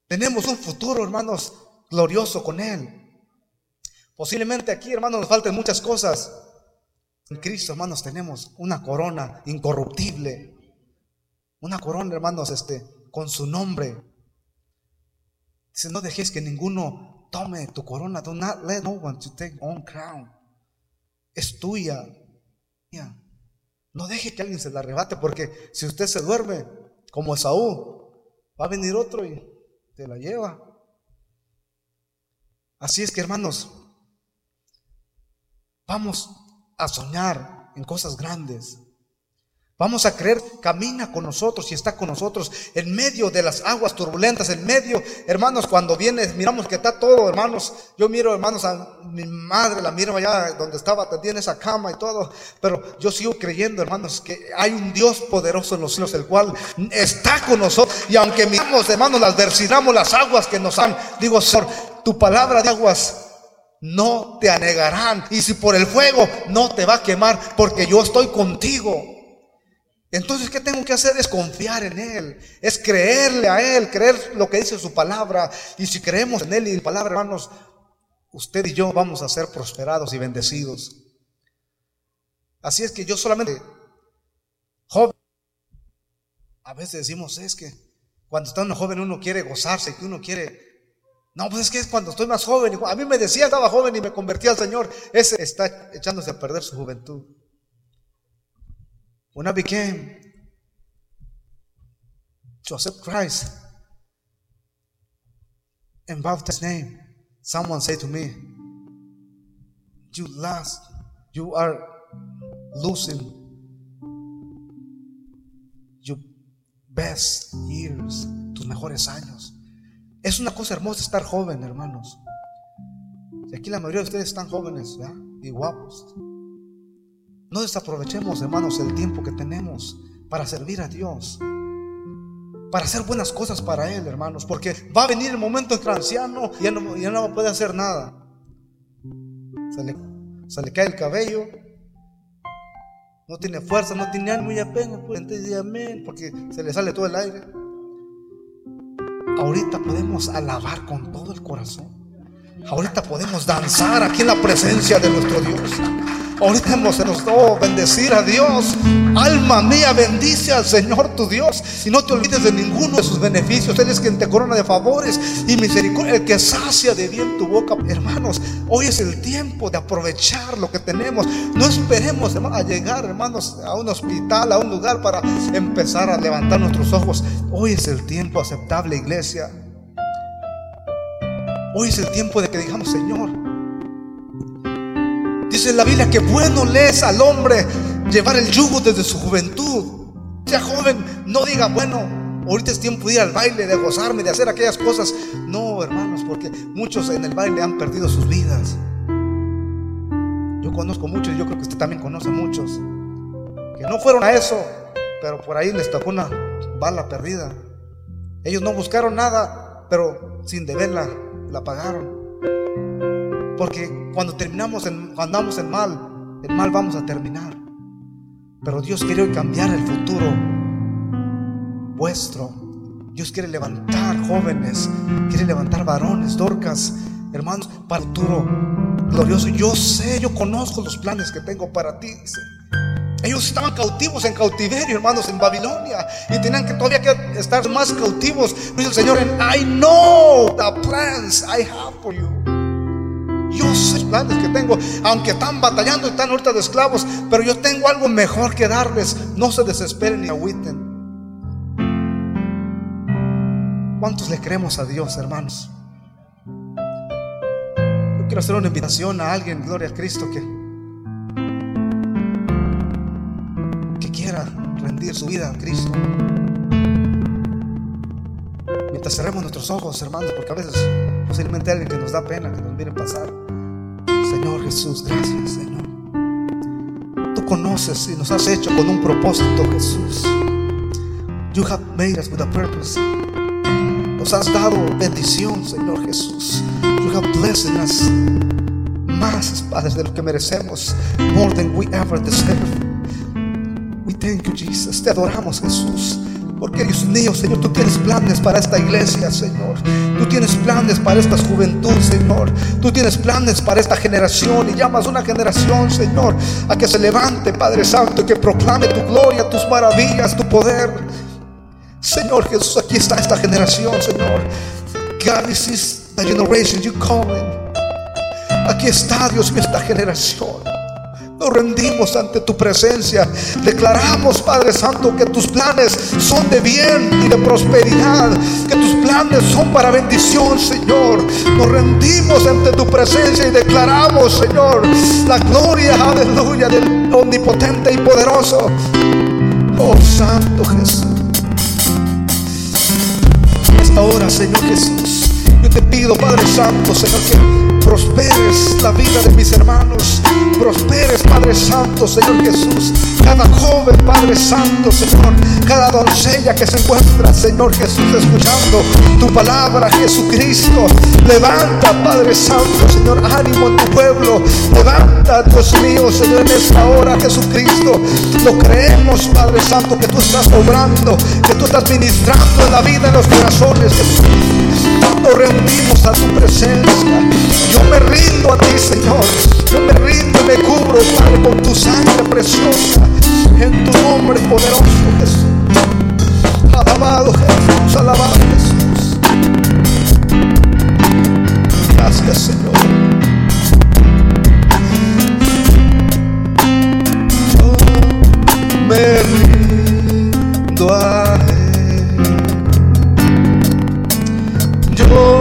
Tenemos un futuro, hermanos, glorioso con Él. Posiblemente aquí, hermanos, nos falten muchas cosas. En Cristo, hermanos, tenemos una corona incorruptible. Una corona, hermanos, este, con su nombre. Dice, no dejes que ninguno tome tu corona. Do not let no one to take own crown. Es tuya. No deje que alguien se la arrebate, porque si usted se duerme, como Esaú, va a venir otro y te la lleva. Así es que, hermanos, vamos a soñar en cosas grandes. Vamos a creer, camina con nosotros y está con nosotros en medio de las aguas turbulentas, en medio, hermanos, cuando viene, miramos que está todo, hermanos. Yo miro, hermanos, a mi madre, la miro allá donde estaba en esa cama y todo, pero yo sigo creyendo, hermanos, que hay un Dios poderoso en los cielos, el cual está con nosotros. Y aunque miramos, hermanos, las adversidad, las aguas que nos han, digo, Señor, tu palabra de aguas no te anegarán. Y si por el fuego no te va a quemar, porque yo estoy contigo. Entonces, ¿qué tengo que hacer? Es confiar en Él, es creerle a Él, creer lo que dice su palabra. Y si creemos en Él y en palabra, hermanos, usted y yo vamos a ser prosperados y bendecidos. Así es que yo solamente, joven, a veces decimos, es que cuando está uno joven uno quiere gozarse, que uno quiere... No, pues es que es cuando estoy más joven. A mí me decía, estaba joven y me convertí al Señor. Ese está echándose a perder su juventud. When I became to accept Christ in Baptist name, someone said to me, You lost, you are losing your best years, tus mejores años. Es una cosa hermosa estar joven, hermanos. Aquí la mayoría de ustedes están jóvenes ¿verdad? y guapos. No desaprovechemos, hermanos, el tiempo que tenemos para servir a Dios. Para hacer buenas cosas para Él, hermanos. Porque va a venir el momento en que el anciano ya no, ya no puede hacer nada. Se le, se le cae el cabello. No tiene fuerza, no tiene ánimo y apenas pues, entonces amén, porque se le sale todo el aire. Ahorita podemos alabar con todo el corazón. Ahorita podemos danzar aquí en la presencia de nuestro Dios. Nos oh, bendecir a Dios. Alma mía, bendice al Señor tu Dios. Y no te olvides de ninguno de sus beneficios. Él es quien te corona de favores y misericordia. El que sacia de bien tu boca. Hermanos, hoy es el tiempo de aprovechar lo que tenemos. No esperemos a llegar, hermanos, a un hospital, a un lugar para empezar a levantar nuestros ojos. Hoy es el tiempo aceptable, iglesia. Hoy es el tiempo de que digamos, Señor, Dice la Biblia que bueno le es al hombre llevar el yugo desde su juventud. Sea joven, no diga, bueno, ahorita es tiempo de ir al baile, de gozarme, de hacer aquellas cosas. No, hermanos, porque muchos en el baile han perdido sus vidas. Yo conozco muchos, yo creo que usted también conoce muchos, que no fueron a eso, pero por ahí les tocó una bala perdida. Ellos no buscaron nada, pero sin deberla la pagaron. Porque cuando terminamos, en, cuando andamos en mal, en mal vamos a terminar. Pero Dios quiere cambiar el futuro vuestro. Dios quiere levantar jóvenes, quiere levantar varones, dorcas, hermanos, para el futuro glorioso. Yo sé, yo conozco los planes que tengo para ti. Ellos estaban cautivos en cautiverio, hermanos, en Babilonia. Y tenían que todavía que estar más cautivos. Dice el Señor, I know the plans I have for you. Yo sé planes que tengo, aunque están batallando y están ahorita de esclavos, pero yo tengo algo mejor que darles. No se desesperen ni agüiten. ¿Cuántos le creemos a Dios, hermanos? Yo quiero hacer una invitación a alguien, gloria a Cristo, que, que quiera rendir su vida a Cristo. Mientras cerremos nuestros ojos, hermanos, porque a veces posiblemente alguien que nos da pena que nos a pasar. Señor Jesús, gracias, Señor. Tú conoces y nos has hecho con un propósito, Jesús. You have made us with a purpose. Nos has dado bendición, Señor Jesús. You have blessed us más, Padre, de lo que merecemos. More than we ever deserve. We thank you, Jesus. Te adoramos, Jesús. Porque Dios mío, Señor, tú tienes planes para esta iglesia, Señor. Tú tienes planes para esta juventud, Señor. Tú tienes planes para esta generación y llamas una generación, Señor, a que se levante, Padre Santo, y que proclame tu gloria, tus maravillas, tu poder. Señor Jesús, aquí está esta generación, Señor. God, this is the generation you calling. Aquí está, Dios mío, esta generación. Nos rendimos ante tu presencia. Declaramos, Padre Santo, que tus planes son de bien y de prosperidad. Que tus planes son para bendición, Señor. Nos rendimos ante tu presencia y declaramos, Señor, la gloria, aleluya, del omnipotente y poderoso. Oh Santo Jesús. Esta hora, Señor Jesús, yo te pido, Padre Santo, Señor, que prosperes la vida de mis hermanos, prosperes, Padre Santo, Señor Jesús, cada joven, Padre Santo, Señor, cada doncella que se encuentra, Señor Jesús, escuchando tu palabra, Jesucristo, levanta, Padre Santo, Señor, ánimo en tu pueblo, levanta, Dios mío, Señor, en esta hora, Jesucristo, lo creemos, Padre Santo, que tú estás obrando, que tú estás ministrando la vida, en los corazones, Nos rendimos a tu presencia. Yo me rindo a ti, Señor. Yo me rindo y me cubro, Padre, con tu sangre preciosa. En tu nombre poderoso, Jesús. Alabado Jesús, alabado Jesús. Gracias, Señor. Yo me rindo a Yo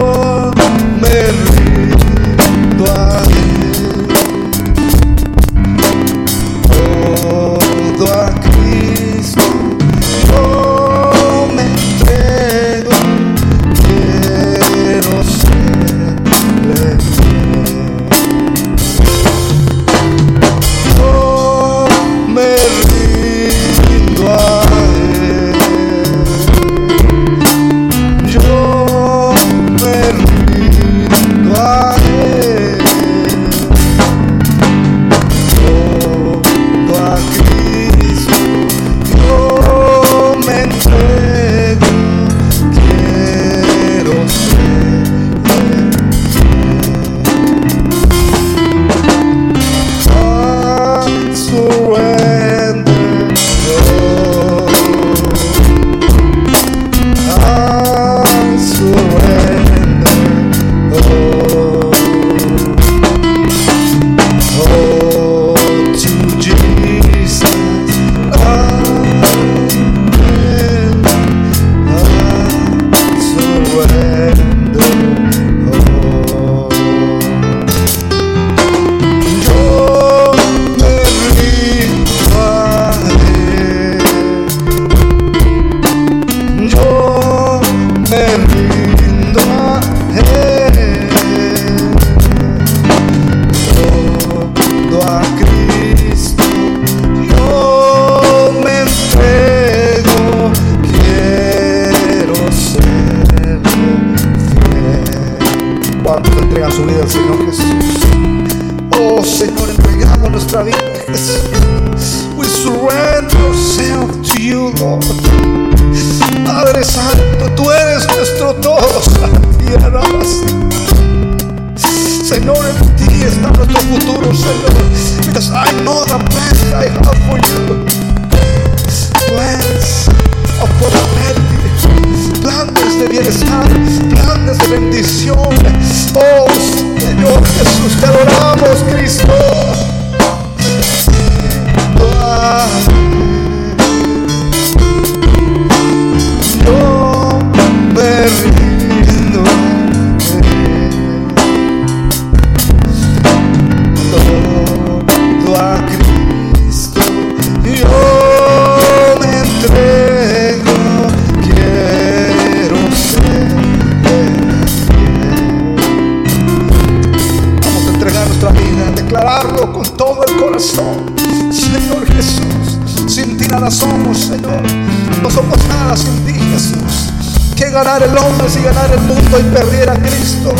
ganar el hombre si ganar el mundo y perder a Cristo.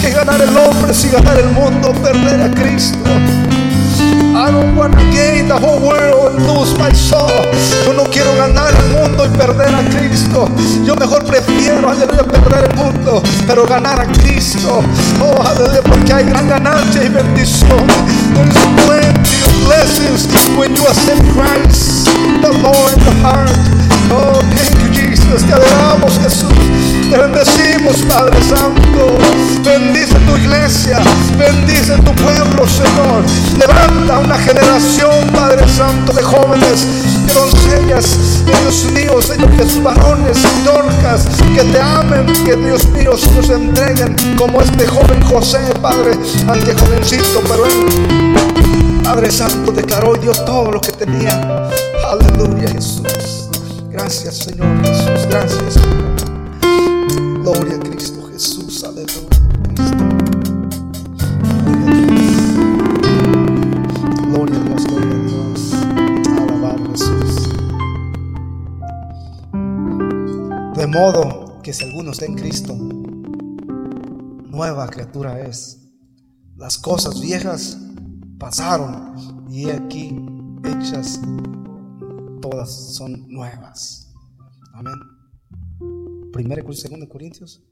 Que ganar el hombre si ganar el mundo, perder a Cristo. I don't want to gain the whole world and lose my soul. Yo no quiero ganar el mundo y perder a Cristo. Yo mejor prefiero, aleluya, perder el mundo, pero ganar a Cristo. Oh, aleluya, porque hay gran ganancia y bendición. There is plenty of blessings when you accept Christ, the Lord the heart. Oh, thank you, Jesus. Te adoramos, Jesús. Te bendecimos, Padre Santo. Bendice tu iglesia. Bendice tu pueblo, Señor. Levanta una generación, Padre Santo, de jóvenes, de doncellas, Dios mío, Señor, que sus varones y torcas, que te amen, que Dios mío se nos entreguen como este joven José, Padre, ante jovencito, pero él, Padre Santo, declaró y dio todo lo que tenía. Aleluya, Jesús. Gracias, Señor Jesús. Gracias. Gloria a Cristo Jesús. Aleluya. De modo que si alguno está en Cristo, nueva criatura es. Las cosas viejas pasaron y aquí hechas todas son nuevas. Amén. Primera y segunda Corintios